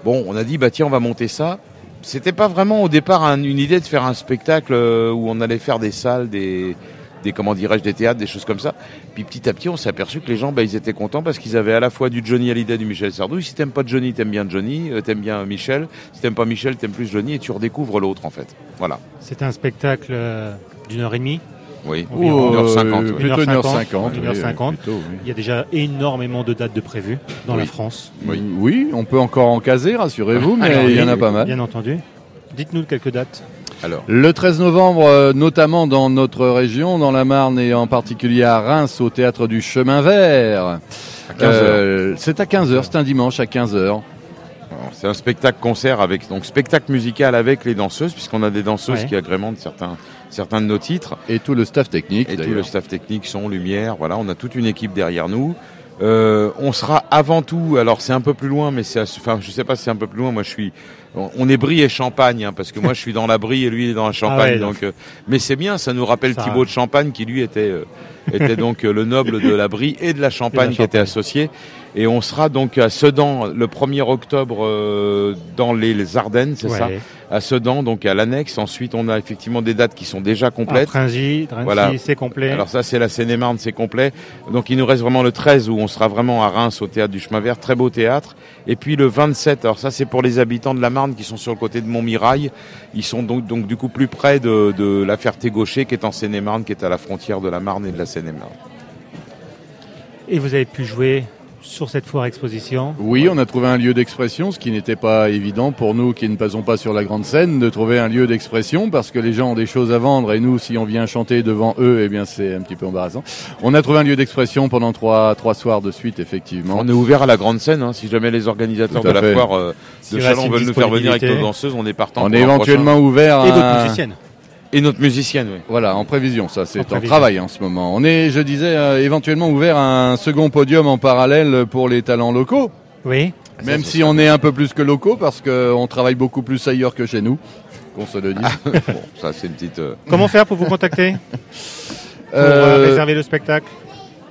bon, on a dit bah tiens, on va monter ça. C'était pas vraiment au départ un- une idée de faire un spectacle euh, où on allait faire des salles, des des comment dirais-je des théâtres, des choses comme ça. Puis petit à petit, on s'est aperçu que les gens, bah, étaient contents parce qu'ils avaient à la fois du Johnny Hallyday, du Michel Sardou. Si t'aimes pas Johnny, t'aimes bien Johnny, euh, t'aimes bien Michel. Si t'aimes pas Michel, t'aimes plus Johnny, et tu redécouvres l'autre en fait. Voilà. C'était un spectacle euh, d'une heure et demie. Oui. Environ. Oh, 1h50, euh, oui. Plutôt 1h50. 1h50. oui, plutôt, oui. Il y a déjà énormément de dates de prévues dans Oui. la France. Oui. oui, on peut encore en caser, rassurez-vous, mais Alors, il y en a pas mal. Bien entendu. Dites-nous quelques dates. Alors. Le 13 novembre, euh, notamment dans notre région, dans la Marne et en particulier à Reims, au théâtre du Chemin Vert. À 15 Euh, c'est à 15h, c'est un dimanche à 15h. Alors, C'est un spectacle concert avec donc spectacle musical avec les danseuses puisqu'on a des danseuses Ouais. qui agrémentent certains certains de nos titres. Et tout le staff technique. Et tout le staff technique, son, lumière, voilà, on a toute une équipe derrière nous. Euh, on sera avant tout, alors c'est un peu plus loin, mais c'est, enfin, je sais pas si c'est un peu plus loin. Moi, je suis, on est Brie et Champagne, hein, parce que moi, je suis dans la Brie et lui il est dans la Champagne. ouais, donc, euh, mais c'est bien, ça nous rappelle Ça- Thibaut de Champagne, qui lui était, euh, était donc euh, le noble de la Brie et de la Champagne, qui était associé. Et on sera donc à Sedan le 1er octobre euh, dans les, les Ardennes, c'est Ouais. ça À Sedan, donc à l'annexe. Ensuite, on a effectivement des dates qui sont déjà complètes. Pringy, Drancy, c'est complet. Alors ça, c'est la Seine-et-Marne, c'est complet. Donc il nous reste vraiment le 13 où on sera vraiment à Reims au théâtre du Chemin Vert, très beau théâtre. Et puis le 27, alors ça c'est pour les habitants de la Marne qui sont sur le côté de Montmirail. Ils sont donc, du coup plus près de, de la Ferté-Gaucher qui est en Seine-et-Marne, qui est à la frontière de la Marne et de la Seine-et-Marne. Et vous avez pu jouer sur cette foire exposition. Oui, on a trouvé un lieu d'expression, ce qui n'était pas évident pour nous qui ne passons pas sur la grande scène, de trouver un lieu d'expression parce que les gens ont des choses à vendre et nous, si on vient chanter devant eux, eh bien c'est un petit peu embarrassant. On a trouvé un lieu d'expression pendant trois, trois soirs de suite, effectivement. On est ouvert à la grande scène, hein, si jamais les organisateurs de la foire euh, de Chalon veulent nous faire venir avec nos danseuses, on est partant. On pour est éventuellement prochain. ouvert à... Et d'autres musiciennes. Et notre musicienne, oui. Voilà, en prévision, ça c'est En travail en ce moment. On est, je disais, euh, éventuellement ouvert à un second podium en parallèle pour les talents locaux. Oui. Même si on est un peu plus que locaux parce qu'on travaille beaucoup plus ailleurs que chez nous, qu'on se le dise. bon, ça c'est une petite... euh, Comment faire pour vous contacter Pour Euh, réserver le spectacle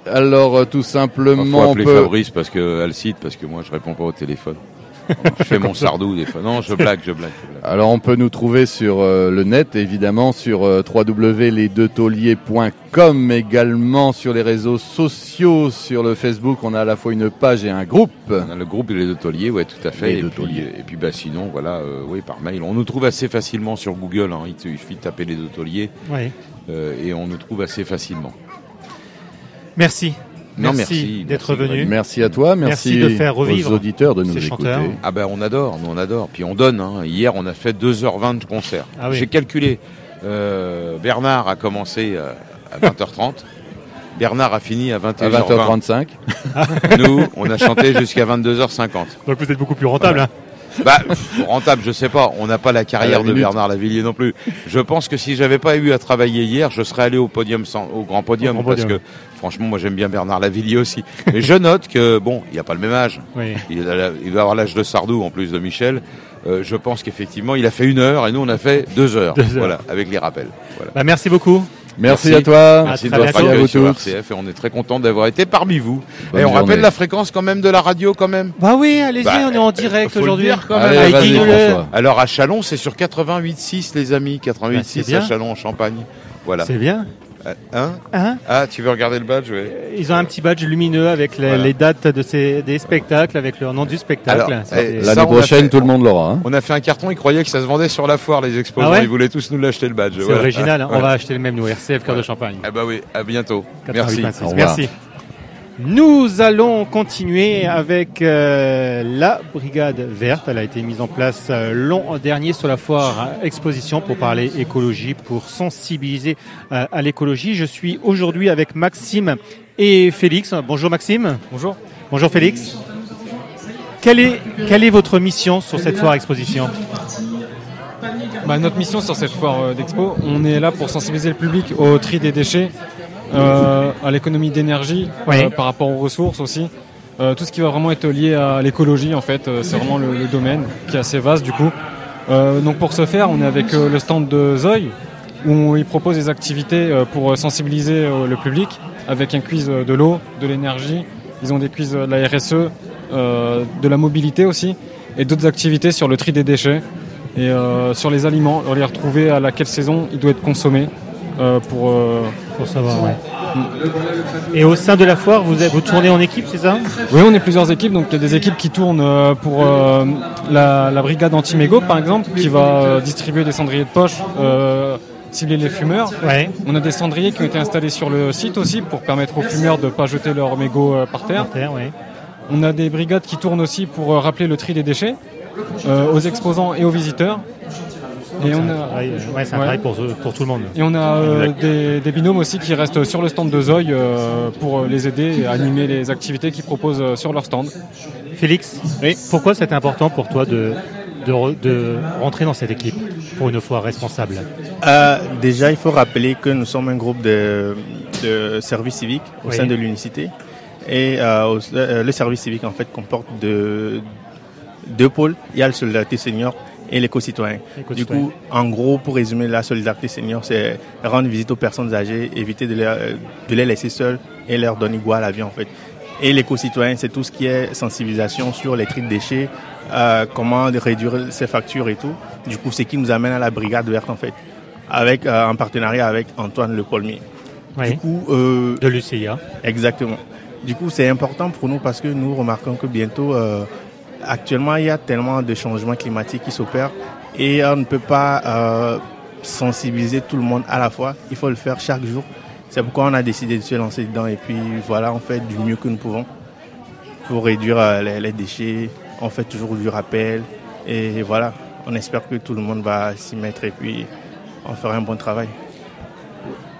Alors euh, tout simplement, faut on appeler peut- Fabrice parce qu'elle cite, parce que moi je réponds pas au téléphone. Je fais mon sardou des fois. Non, je blague, je blague. je blague. Alors on peut nous trouver sur euh, le net, évidemment, sur euh, également sur les réseaux sociaux, sur le Facebook, on a à la fois une page et un groupe. On a le groupe Les Deux Tauliers, ouais, tout à fait. Les et, Deux puis, Tauliers. et puis, bah, sinon, voilà, euh, oui, par mail. On nous trouve assez facilement sur Google. Hein. Il te- il suffit de taper Les Deux Tauliers. Oui. Euh, et on nous trouve assez facilement. Merci. Non, merci, merci d'être merci, venu. Merci à toi, merci, de faire revivre aux auditeurs de nous ces écouter. chanteurs. Ah ben on adore, nous on adore. Puis on donne. Hein. Hier on a fait 2h20 de concert. Ah oui. J'ai calculé. Euh, Bernard a commencé euh, à 20h30. Bernard a fini à 21h20. À 20h35. Nous, on a chanté jusqu'à 22h50. Donc vous êtes beaucoup plus rentable. hein. Bah, pff, rentable, je sais pas. On n'a pas la carrière la de minute. Bernard Lavillier non plus. Je pense que si j'avais pas eu à travailler hier, je serais allé au podium, sans- au grand podium, Au grand parce podium. que franchement, moi j'aime bien Bernard Lavillier aussi. Mais je note que bon, il a pas le même âge. Oui. Il, a il va avoir l'âge de Sardou en plus de Michel. Euh, je pense qu'effectivement, il a fait une heure et nous on a fait deux heures. Deux heures. Voilà, avec les rappels. Voilà. Bah, merci beaucoup. Merci à toi. Merci À de votre accueil À vous sur tous. RCF et on est très content d'avoir été parmi vous. Bonne et on rappelle la fréquence quand même de la radio quand même. Bah oui, allez-y, Bah, on est en direct faut le aujourd'hui. Alors à Chalon, c'est sur 88.6 les amis, Bah, 88.6 c'est bien. à Chalon en Champagne. Voilà. C'est bien. Euh, Hein Hein Ah, tu veux regarder le badge ouais. Ils ont un petit badge lumineux avec les, Voilà. les dates de ces, des spectacles, avec le nom du spectacle. Eh, L'année on a prochaine, fait- tout le monde l'aura. hein. On a fait un carton, ils croyaient que ça se vendait sur la foire les exposants, Ah ouais ils voulaient tous nous l'acheter le badge. c'est Voilà. original. hein. On va acheter le même, nous, RCF Cœur de Champagne. Ah bah oui, à bientôt. 88.6. Merci. Merci. Nous allons continuer avec euh, la Brigade Verte. Elle a été mise en place euh, l'an dernier sur la foire exposition pour parler écologie, pour sensibiliser euh, à l'écologie. Je suis aujourd'hui avec Maxime et Félix. Bonjour Maxime. Bonjour. Bonjour Félix. Quelle est, quelle est votre mission sur cette foire exposition? Bah, notre mission sur cette foire euh, d'expo, on est là pour sensibiliser le public au tri des déchets, à l'économie d'énergie, Oui. euh, par rapport aux ressources aussi. Euh, tout ce qui va vraiment être lié à l'écologie en fait, euh, c'est vraiment le, le domaine qui est assez vaste du coup. Euh, donc pour ce faire, on est avec euh, le stand de Zoï où on y propose des activités euh, pour sensibiliser euh, le public avec un quiz euh, de l'eau, de l'énergie. Ils ont des quiz euh, de la RSE, euh, de la mobilité aussi et d'autres activités sur le tri des déchets et euh, sur les aliments, on les retrouver à laquelle saison il doit être consommé euh, pour, euh, Pour savoir, ouais. Et au sein de la foire, vous, êtes- vous tournez en équipe, c'est ça? Oui, on est plusieurs équipes, donc il y a des équipes qui tournent euh, pour euh, la, la brigade anti-mégot par exemple, qui va euh, distribuer des cendriers de poche, euh, cibler les fumeurs. Ouais. On a des cendriers qui ont été installés sur le site aussi pour permettre aux fumeurs de ne pas jeter leurs mégots euh, par terre. Par terre, ouais. On a des brigades qui tournent aussi pour euh, rappeler le tri des déchets euh, aux exposants et aux visiteurs. Et C'est on un a, travail, euh, ouais, c'est un Ouais. travail pour, pour tout le monde. Et on a euh, des, des binômes aussi qui restent sur le stand de Zoï euh, pour les aider et animer les activités qu'ils proposent sur leur stand. Félix, pourquoi c'est important pour toi de, de, re- de rentrer dans cette équipe pour une foire responsable? Euh, déjà, il faut rappeler que nous sommes un groupe de, de services civiques au Oui. sein de l'unicité. Et euh, euh, le service civique, en fait, comporte deux, deux pôles. Il y a le Solidarité Senior et l'éco-citoyen. Du coup, en gros, pour résumer, la Solidarité Senior, c'est rendre visite aux personnes âgées, éviter de les, de les laisser seules et leur donner goût à la vie, en fait. Et l'éco-citoyen, c'est tout ce qui est sensibilisation sur les tri de déchets, euh, comment réduire ses factures et tout. Du coup, c'est qui nous amène à la brigade verte, en fait, avec, euh, en partenariat avec Antoine Le Polmier. Oui. Du coup, euh, de l'UCIA. Exactement. Du coup, c'est important pour nous parce que nous remarquons que bientôt, euh, actuellement, il y a tellement de changements climatiques qui s'opèrent et on ne peut pas euh, sensibiliser tout le monde à la fois. Il faut le faire chaque jour. C'est pourquoi on a décidé de se lancer dedans et puis voilà, on fait du mieux que nous pouvons pour réduire euh, les, déchets. On fait toujours du rappel et voilà, on espère que tout le monde va s'y mettre et puis on fera un bon travail.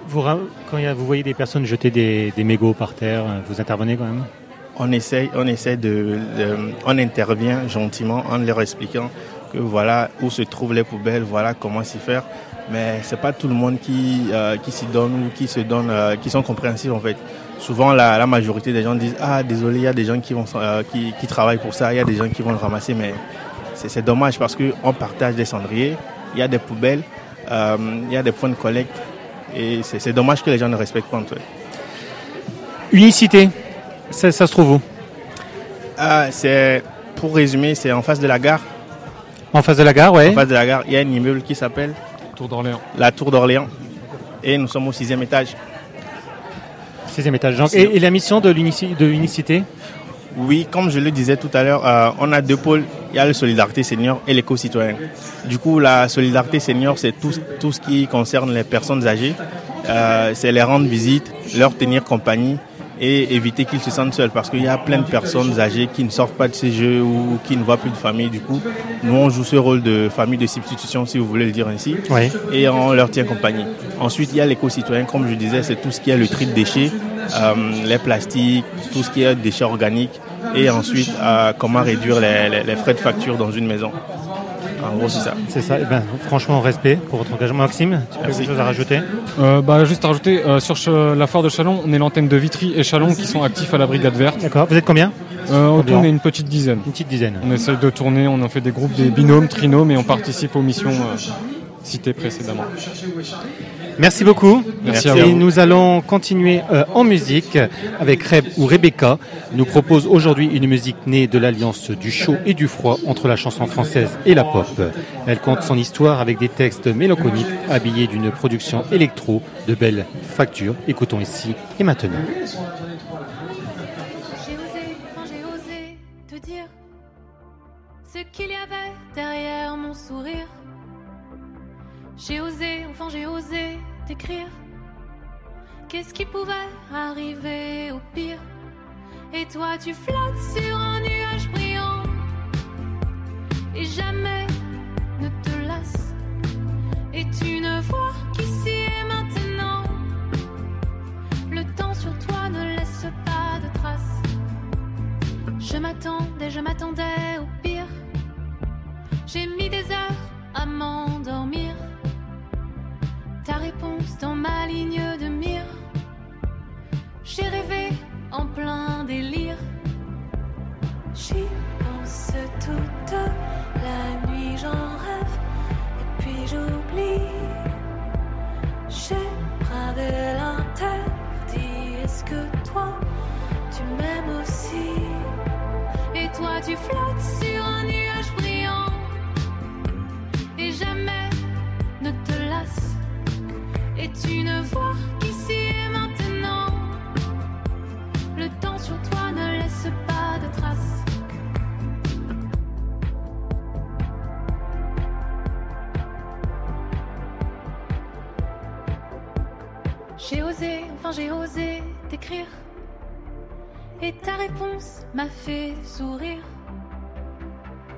Vous, quand vous voyez des personnes jeter des, mégots par terre, vous intervenez quand même? On essaie, on essaie de, on intervient gentiment en leur expliquant que voilà où se trouvent les poubelles, voilà comment s'y faire. Mais c'est pas tout le monde qui, euh, qui s'y donne ou qui se donne, euh, qui sont compréhensifs en fait. Souvent la, majorité des gens disent ah désolé, il y a des gens qui vont, euh, qui, qui travaillent pour ça, il y a des gens qui vont le ramasser, mais c'est dommage parce que on partage des cendriers, il y a des poubelles, euh, il y a des points de collecte et c'est c'est dommage que les gens ne respectent pas en fait. Unicité, ça, ça se trouve où? Ah, c'est pour résumer, c'est en face de la gare. En face de la gare, ouais. En face de la gare, il y a un immeuble qui s'appelle Tour d'Orléans. la Tour d'Orléans. Et nous sommes au sixième étage. Sixième étage. Donc, et, et la mission de l'unici- de l'unicité? Oui, comme je le disais tout à l'heure, euh, on a deux pôles. Il y a le Solidarité Senior et l'éco-citoyen. Du coup, la Solidarité Senior, c'est tout, tout ce qui concerne les personnes âgées. Euh, c'est les rendre visite, leur tenir compagnie et éviter qu'ils se sentent seuls. Parce qu'il y a plein de personnes âgées qui ne sortent pas de ces jeux ou qui ne voient plus de famille. Du coup, nous, on joue ce rôle de famille de substitution, si vous voulez le dire ainsi. Oui. Et on leur tient compagnie. Ensuite, il y a l'éco-citoyen, comme je disais, c'est tout ce qui est le tri de déchets, euh, les plastiques, tout ce qui est déchets organiques. Et ensuite, euh, comment réduire les, les- les frais de facture dans une maison. En gros, c'est ça. C'est ça. Eh ben, franchement, respect pour votre engagement. Maxime, tu as quelque chose à rajouter Euh, bah, juste à rajouter, euh, sur Ch- la foire de Chalon, on est l'antenne de Vitry et Chalon qui sont actifs à la Brigade Verte. D'accord. Vous êtes combien euh, On tourne une petite dizaine. Une petite dizaine. On essaye de tourner, on en fait des groupes, des binômes, trinômes et on participe aux missions euh, citées précédemment. Merci beaucoup. Merci à Et vous. nous allons continuer euh, en musique avec Reb ou Rebecca. nous propose aujourd'hui une musique née de l'alliance du chaud et du froid entre la chanson française et la pop. Elle compte son histoire avec des textes mélancoliques habillés d'une production électro de belle facture. Écoutons ici et maintenant. J'ai osé, enfin j'ai osé t'écrire. Qu'est-ce qui pouvait arriver au pire? Et toi tu flottes sur un nuage brillant et jamais ne te lasses. Et tu ne vois qu'ici et maintenant, le temps sur toi ne laisse pas de traces. Je m'attendais, je m'attendais au pire. J'ai mis des heures à m'endormir. Ta réponse dans ma ligne de mire. J'ai rêvé en plein délire. J'y pense toute la nuit, j'en rêve. Et puis j'oublie. J'ai bravé l'interdit. Est-ce que toi, tu m'aimes aussi? Et toi, tu flottes m'a fait sourire.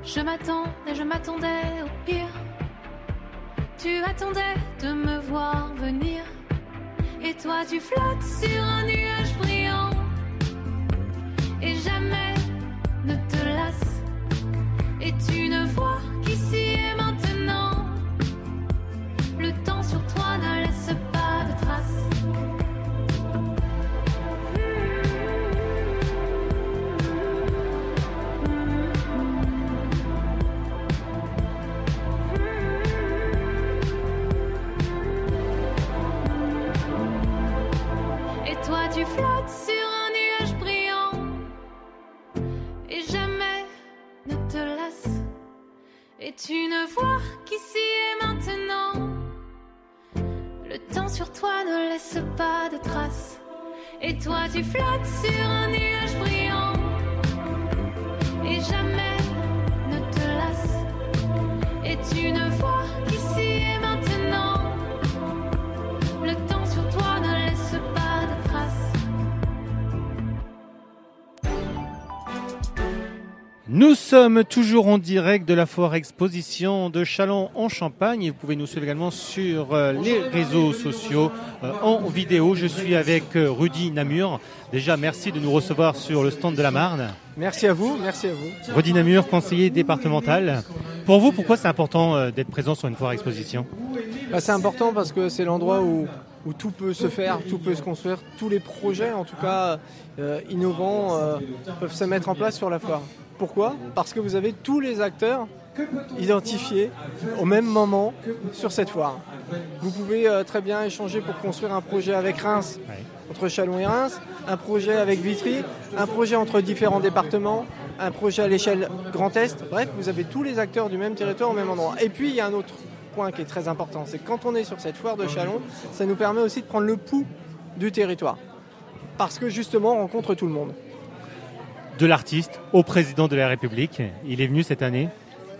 Je m'attendais, je m'attendais au pire. Tu attendais de me voir venir. Et toi tu flottes sur un nuage brillant. Et jamais ne te lasses. Et tu ne vois Tu ne vois qu'ici et maintenant, le temps sur toi ne laisse pas de traces. Et toi, tu flottes sur un nuage brillant. Et jamais ne te lasse. Et tu ne vois qu'ici et maintenant. Nous sommes toujours en direct de la foire exposition de Chalon en Champagne. Vous pouvez nous suivre également sur euh, les réseaux sociaux euh, en vidéo. Je suis avec euh, Rudy Namur. Déjà, merci de nous recevoir sur le stand de la Marne. Merci à vous, merci à vous. Rudy Namur, conseiller départemental. Pour vous, pourquoi c'est important d'être présent sur une foire exposition? Bah, c'est important parce que c'est l'endroit où, où tout peut se faire, tout peut se construire, tous les projets en tout cas euh, innovants euh, peuvent se mettre en place sur la foire. Pourquoi Parce que vous avez tous les acteurs identifiés au même moment sur cette foire. Vous pouvez euh, très bien échanger pour construire un projet avec Reims, entre Chalon et Reims, un projet avec Vitry, un projet entre différents départements, un projet à l'échelle Grand Est. Bref, vous avez tous les acteurs du même territoire au même endroit. Et puis il y a un autre point qui est très important, c'est que quand on est sur cette foire de Chalon, ça nous permet aussi de prendre le pouls du territoire. Parce que justement, on rencontre tout le monde. De l'artiste au président de la République. Il est venu cette année.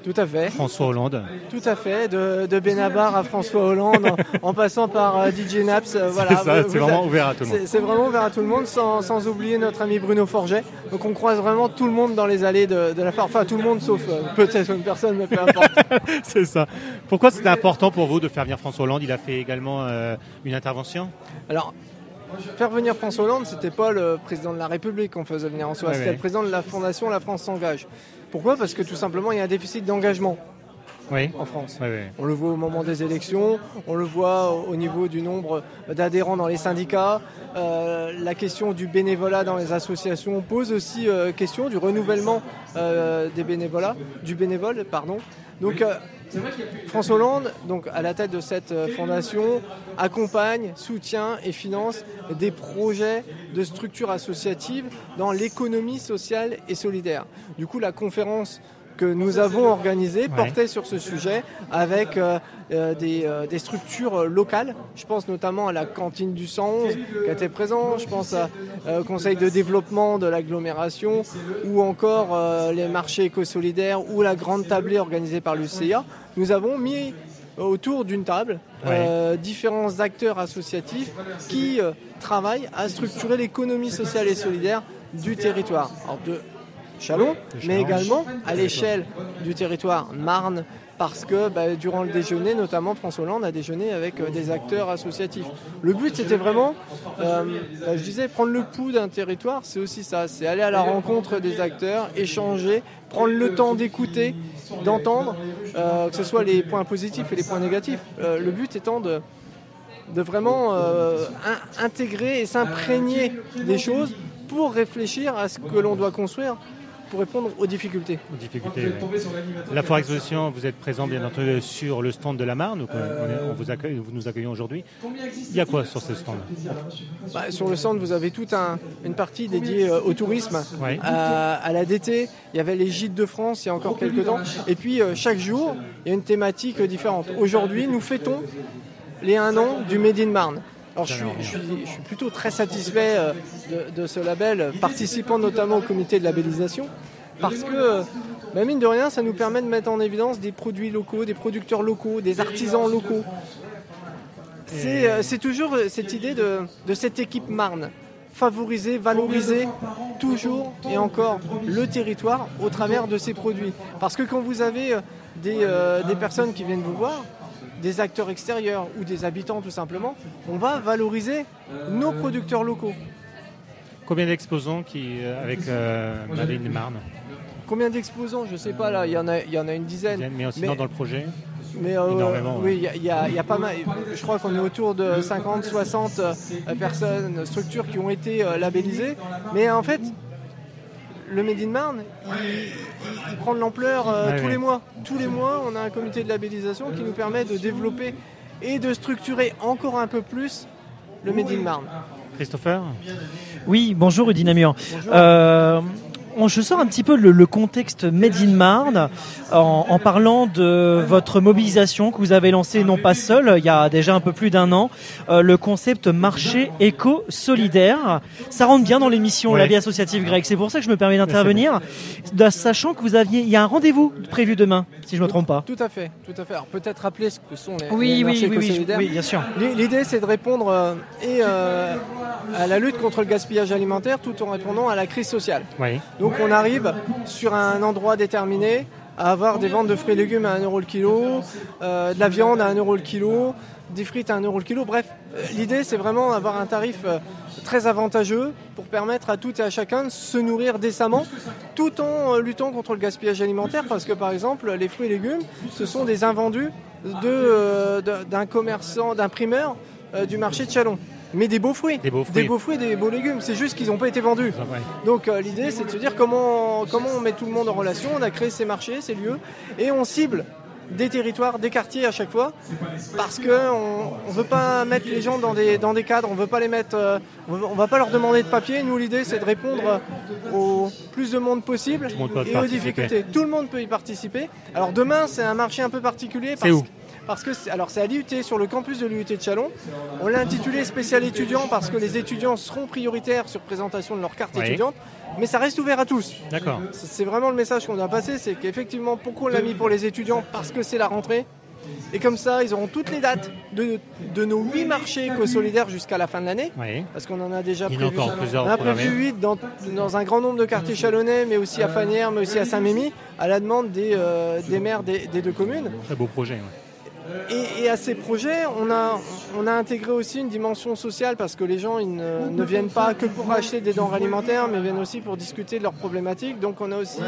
Tout à fait. François Hollande. Tout à fait, de, de Benabar à François Hollande, en, en passant par euh, DJ Naps. euh, voilà. ça, Vous- c'est vous vraiment ouvert à tout le monde. c'est- C'est vraiment ouvert à tout le monde, sans, sans oublier notre ami Bruno Forget. Donc on croise vraiment tout le monde dans les allées de, de la foire. Enfin, tout le monde sauf euh, peut-être une personne, mais peu importe. c'est ça. Pourquoi c'était important pour vous de faire venir François Hollande? Il a fait également euh, une intervention? Alors, faire venir François Hollande, c'était pas le président de la République qu'on faisait venir en soi, Ouais, c'était ouais. le président de la fondation La France s'engage. Pourquoi? Parce que tout simplement, il y a un déficit d'engagement Oui. en France. Oui, oui. On le voit au moment des élections, on le voit au au niveau du nombre d'adhérents dans les syndicats. Euh, la question du bénévolat dans les associations pose aussi euh, question du renouvellement euh, des bénévolats, du bénévole, pardon. Donc euh, François Hollande, donc à la tête de cette fondation, accompagne, soutient et finance des projets de structures associatives dans l'économie sociale et solidaire. Du coup, la conférence que nous avons organisée portait sur ce sujet avec euh, euh, des, euh, des structures locales. Je pense notamment à la cantine du 111 qui était présent, je pense euh, au conseil de développement de l'agglomération ou encore les marchés éco-solidaires ou la grande tablée organisée par l'UCA. Nous avons mis autour d'une table différents acteurs associatifs qui travaillent à structurer l'économie sociale et solidaire du territoire. Alors, de Chalon, mais également à l'échelle du territoire Marne, parce que bah, durant le déjeuner, notamment François Hollande a déjeuné avec euh, des acteurs associatifs. Le but, c'était vraiment, euh, bah, je disais, prendre le pouls d'un territoire, c'est aussi ça, c'est aller à la rencontre des acteurs, échanger, prendre le temps d'écouter, d'entendre, euh, que ce soit les points positifs et les points négatifs. Le but étant de, de vraiment in- intégrer et s'imprégner des choses pour réfléchir à ce que l'on doit construire pour répondre aux difficultés. Aux difficultés, oui. La Foire Exposition, vous êtes présent bien entendu sur le stand de la Marne, donc euh, on, est- on vous accueille, vous nous accueillons aujourd'hui. Il y a quoi sur ce stand Bah, sur le centre, vous avez toute un- une partie dédiée euh, au tourisme, Ouais. à, à la DT. Il y avait les gîtes de France il y a encore quelques temps. Et puis euh, chaque jour, il y a une thématique euh, différente. Aujourd'hui, nous fêtons les 1 an du Made in Marne. Alors je suis, je suis- je suis plutôt très satisfait euh, de, ce label, participant notamment au comité de labellisation, parce que, bah, mine de rien, ça nous permet de mettre en évidence des produits locaux, des producteurs locaux, des artisans locaux. C'est euh, toujours euh, cette idée de, de cette équipe Marne. Favoriser, valoriser toujours et encore le territoire au travers de ces produits. Parce que quand vous avez des, des personnes qui viennent vous voir, des acteurs extérieurs ou des habitants tout simplement, on va valoriser nos producteurs locaux. Combien d'exposants qui, euh, avec euh, Madeleine Marne Combien d'exposants Je sais pas là, il y en a, il y en a une dizaine. Mais sinon dans le projet Mais euh, Énormément, oui, il y y, a- il y a pas mal. Je crois qu'on est autour de 50, 60 euh, personnes, structures qui ont été euh, labellisées. Mais en fait, le Made in Marne, il, prend de l'ampleur euh, Ouais, tous ouais. les mois. Tous les mois, on a un comité de labellisation qui nous permet de développer et de structurer encore un peu plus le Made in Marne. Christopher? Oui, bonjour Namur. Bonjour. Euh, on, je sors un petit peu le, le contexte Made in Marne en, en parlant de votre mobilisation que vous avez lancée non pas seul, il y a déjà un peu plus d'un an, euh, le concept marché éco-solidaire. Ça rentre bien dans l'émission Ouais. La vie associative grecque. C'est pour ça que je me permets d'intervenir, sachant que vous aviez, il y a un rendez-vous prévu demain, si je ne me trompe pas. Tout à fait, tout à fait. Alors peut-être rappeler ce que sont les, Oui, les oui, marchés oui, oui, éco-solidaires. oui, bien sûr. L'i- L'idée, c'est de répondre euh, et euh, à la lutte contre le gaspillage alimentaire, tout en répondant à la crise sociale. Oui. Donc on arrive sur un endroit déterminé à avoir des ventes de fruits et légumes à 1 euro le kilo, euh, de la viande à 1 euro le kilo, des frites à 1 euro le kilo. Bref, euh, l'idée c'est vraiment d'avoir un tarif euh, très avantageux pour permettre à toutes et à chacun de se nourrir décemment tout en luttant contre le gaspillage alimentaire parce que par exemple les fruits et légumes ce sont des invendus d'un commerçant, d'un primeur du marché de Chalon. Mais des beaux fruits. Des beaux fruits. Des beaux fruits, des beaux légumes. C'est juste qu'ils n'ont pas été vendus. Donc euh, l'idée c'est de se dire comment, comment on met tout le monde en relation. On a créé ces marchés, ces lieux, et on cible des territoires, des quartiers à chaque fois, parce que on, on veut pas mettre les gens dans des, dans des cadres, on veut pas les mettre, euh, on, va pas leur demander de papier. Nous l'idée c'est de répondre au plus de monde possible et aux difficultés. Tout le monde peut y participer. Alors demain c'est un marché un peu particulier. C'est parce où que- parce que alors c'est à l'IUT sur le campus de l'IUT de Chalon. On l'a intitulé spécial étudiant parce que les étudiants seront prioritaires sur présentation de leur carte Oui. étudiante, mais ça reste ouvert à tous. D'accord. C'est vraiment le message qu'on a passé, c'est qu'effectivement pourquoi on l'a mis pour les étudiants? Parce que c'est la rentrée. Et comme ça, ils auront toutes les dates de, de nos huit marchés éco-solidaires jusqu'à la fin de l'année. Oui. Parce qu'on en a déjà prévu. encore plusieurs on a prévu 8 dans, dans un grand nombre de quartiers chalonnais, mais aussi à Fanières, mais aussi à Saint-Mémy, à la demande des, euh, des maires des, des deux communes. Très beau projet. ouais. Et, à ces projets, on a, intégré aussi une dimension sociale parce que les gens ne, ne viennent pas que pour acheter des denrées alimentaires, mais viennent aussi pour discuter de leurs problématiques. Donc on a aussi,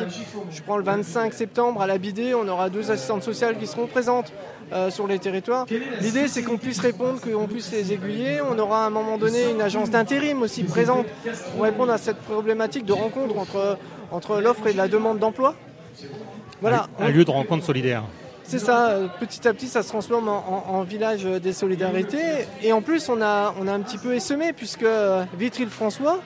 je prends le 25 septembre à la BIDé, on aura deux assistantes sociales qui seront présentes euh, sur les territoires. L'idée c'est qu'on puisse répondre, qu'on puisse les aiguiller. On aura à un moment donné une agence d'intérim aussi présente pour répondre à cette problématique de rencontre entre, entre l'offre et la demande d'emploi. Voilà. Un lieu de rencontre solidaire. C'est ça, petit à petit ça se transforme en, en- en village des solidarités. Et en plus on a, on a un petit peu essemé puisque euh, Vitry-le-François,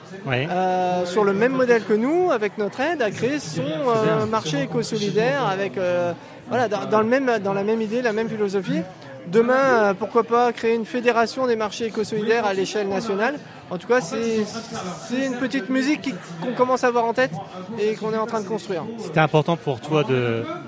euh, sur le même modèle que nous, avec notre aide, a créé son euh, marché éco-solidaire avec, euh, voilà, dans, dans le même, dans la même idée, la même philosophie. Demain, euh, pourquoi pas créer une fédération des marchés éco-solidaires à l'échelle nationale. En tout cas, c'est une petite musique qu'on commence à avoir en tête et qu'on est en train de construire. C'était important pour toi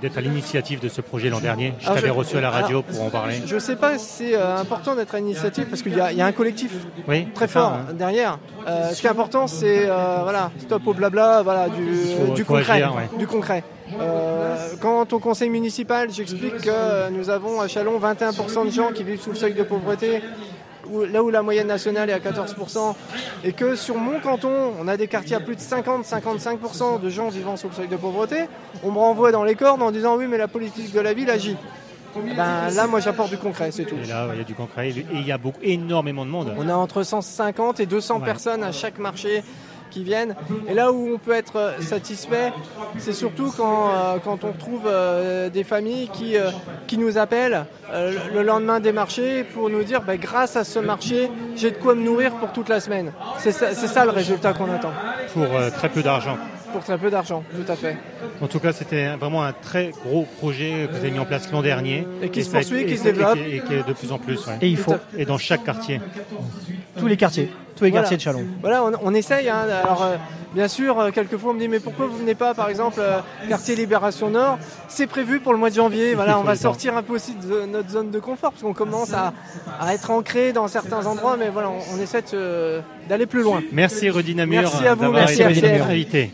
d'être à l'initiative de ce projet l'an dernier. Je t'avais reçu à la radio alors, pour en parler. Je sais pas si c'est euh, important d'être à l'initiative parce qu'il y, y a un collectif Oui, très ça, fort hein. derrière. Euh, ce qui est important, c'est euh, voilà, stop au blabla, voilà, du, Faut- du faut concret. agir, ouais. Du concret. Euh, quand au conseil municipal, j'explique que euh, nous avons à Chalon 21% de gens qui vivent sous le seuil de pauvreté, où- là où la moyenne nationale est à 14%, et que sur mon canton, on a des quartiers à plus de 50-55% de gens vivant sous le seuil de pauvreté, on me renvoie dans les cordes en disant oui, mais la politique de la ville agit. Ben, là, moi, j'apporte du concret, c'est tout. Et là, il y a du concret et il y a beaucoup, énormément de monde. On a entre 150 et 200 Ouais. personnes à chaque marché qui viennent. Et là où on peut être euh, satisfait, c'est surtout quand, euh, quand on retrouve euh, des familles qui, euh, qui nous appellent euh, le lendemain des marchés pour nous dire bah, grâce à ce marché, j'ai de quoi me nourrir pour toute la semaine. C'est ça, c'est ça le résultat qu'on attend. Pour euh, très peu d'argent. Pour très peu d'argent, tout à fait. En tout cas, c'était vraiment un très gros projet que vous avez mis en place l'an dernier. Et qui se poursuit, qui se développe. Et, qui- et qui est de plus en plus. ouais. Et il faut. Et dans chaque quartier. Tous les quartiers, tous les Voilà. quartiers de Chalon. Voilà, on, on essaye. hein. Alors, euh, bien sûr, euh, quelquefois on me dit mais pourquoi vous venez pas, par exemple, euh, quartier Libération Nord? C'est prévu pour le mois de janvier. Voilà, Il on va sortir un peu aussi de notre zone de confort parce qu'on commence à, à être ancré dans certains endroits, mais voilà, on, on essaie se- d'aller plus loin. Merci Rudy Namur Merci à vous, merci RCF. notre invité.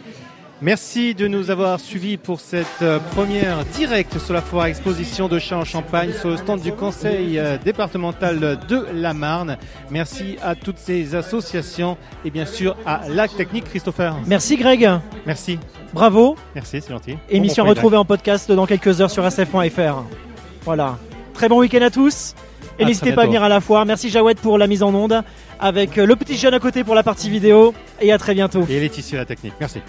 Merci de nous avoir suivis pour cette euh, première directe sur la foire exposition de chats en Champagne sur le stand du conseil euh, départemental de la Marne. Merci à toutes ces associations et bien sûr à Lac Technique Christopher. Merci Greg. Merci. Bravo. Merci, c'est gentil. Émission Bon, retrouvée en podcast dans quelques heures sur sf.fr. Voilà. Très bon week-end à tous. Et n'hésitez pas à venir à la foire. Merci Jawed pour la mise en onde. Avec euh, le petit jeune à côté pour la partie vidéo. Et à très bientôt. Et Laetitia la technique. Merci.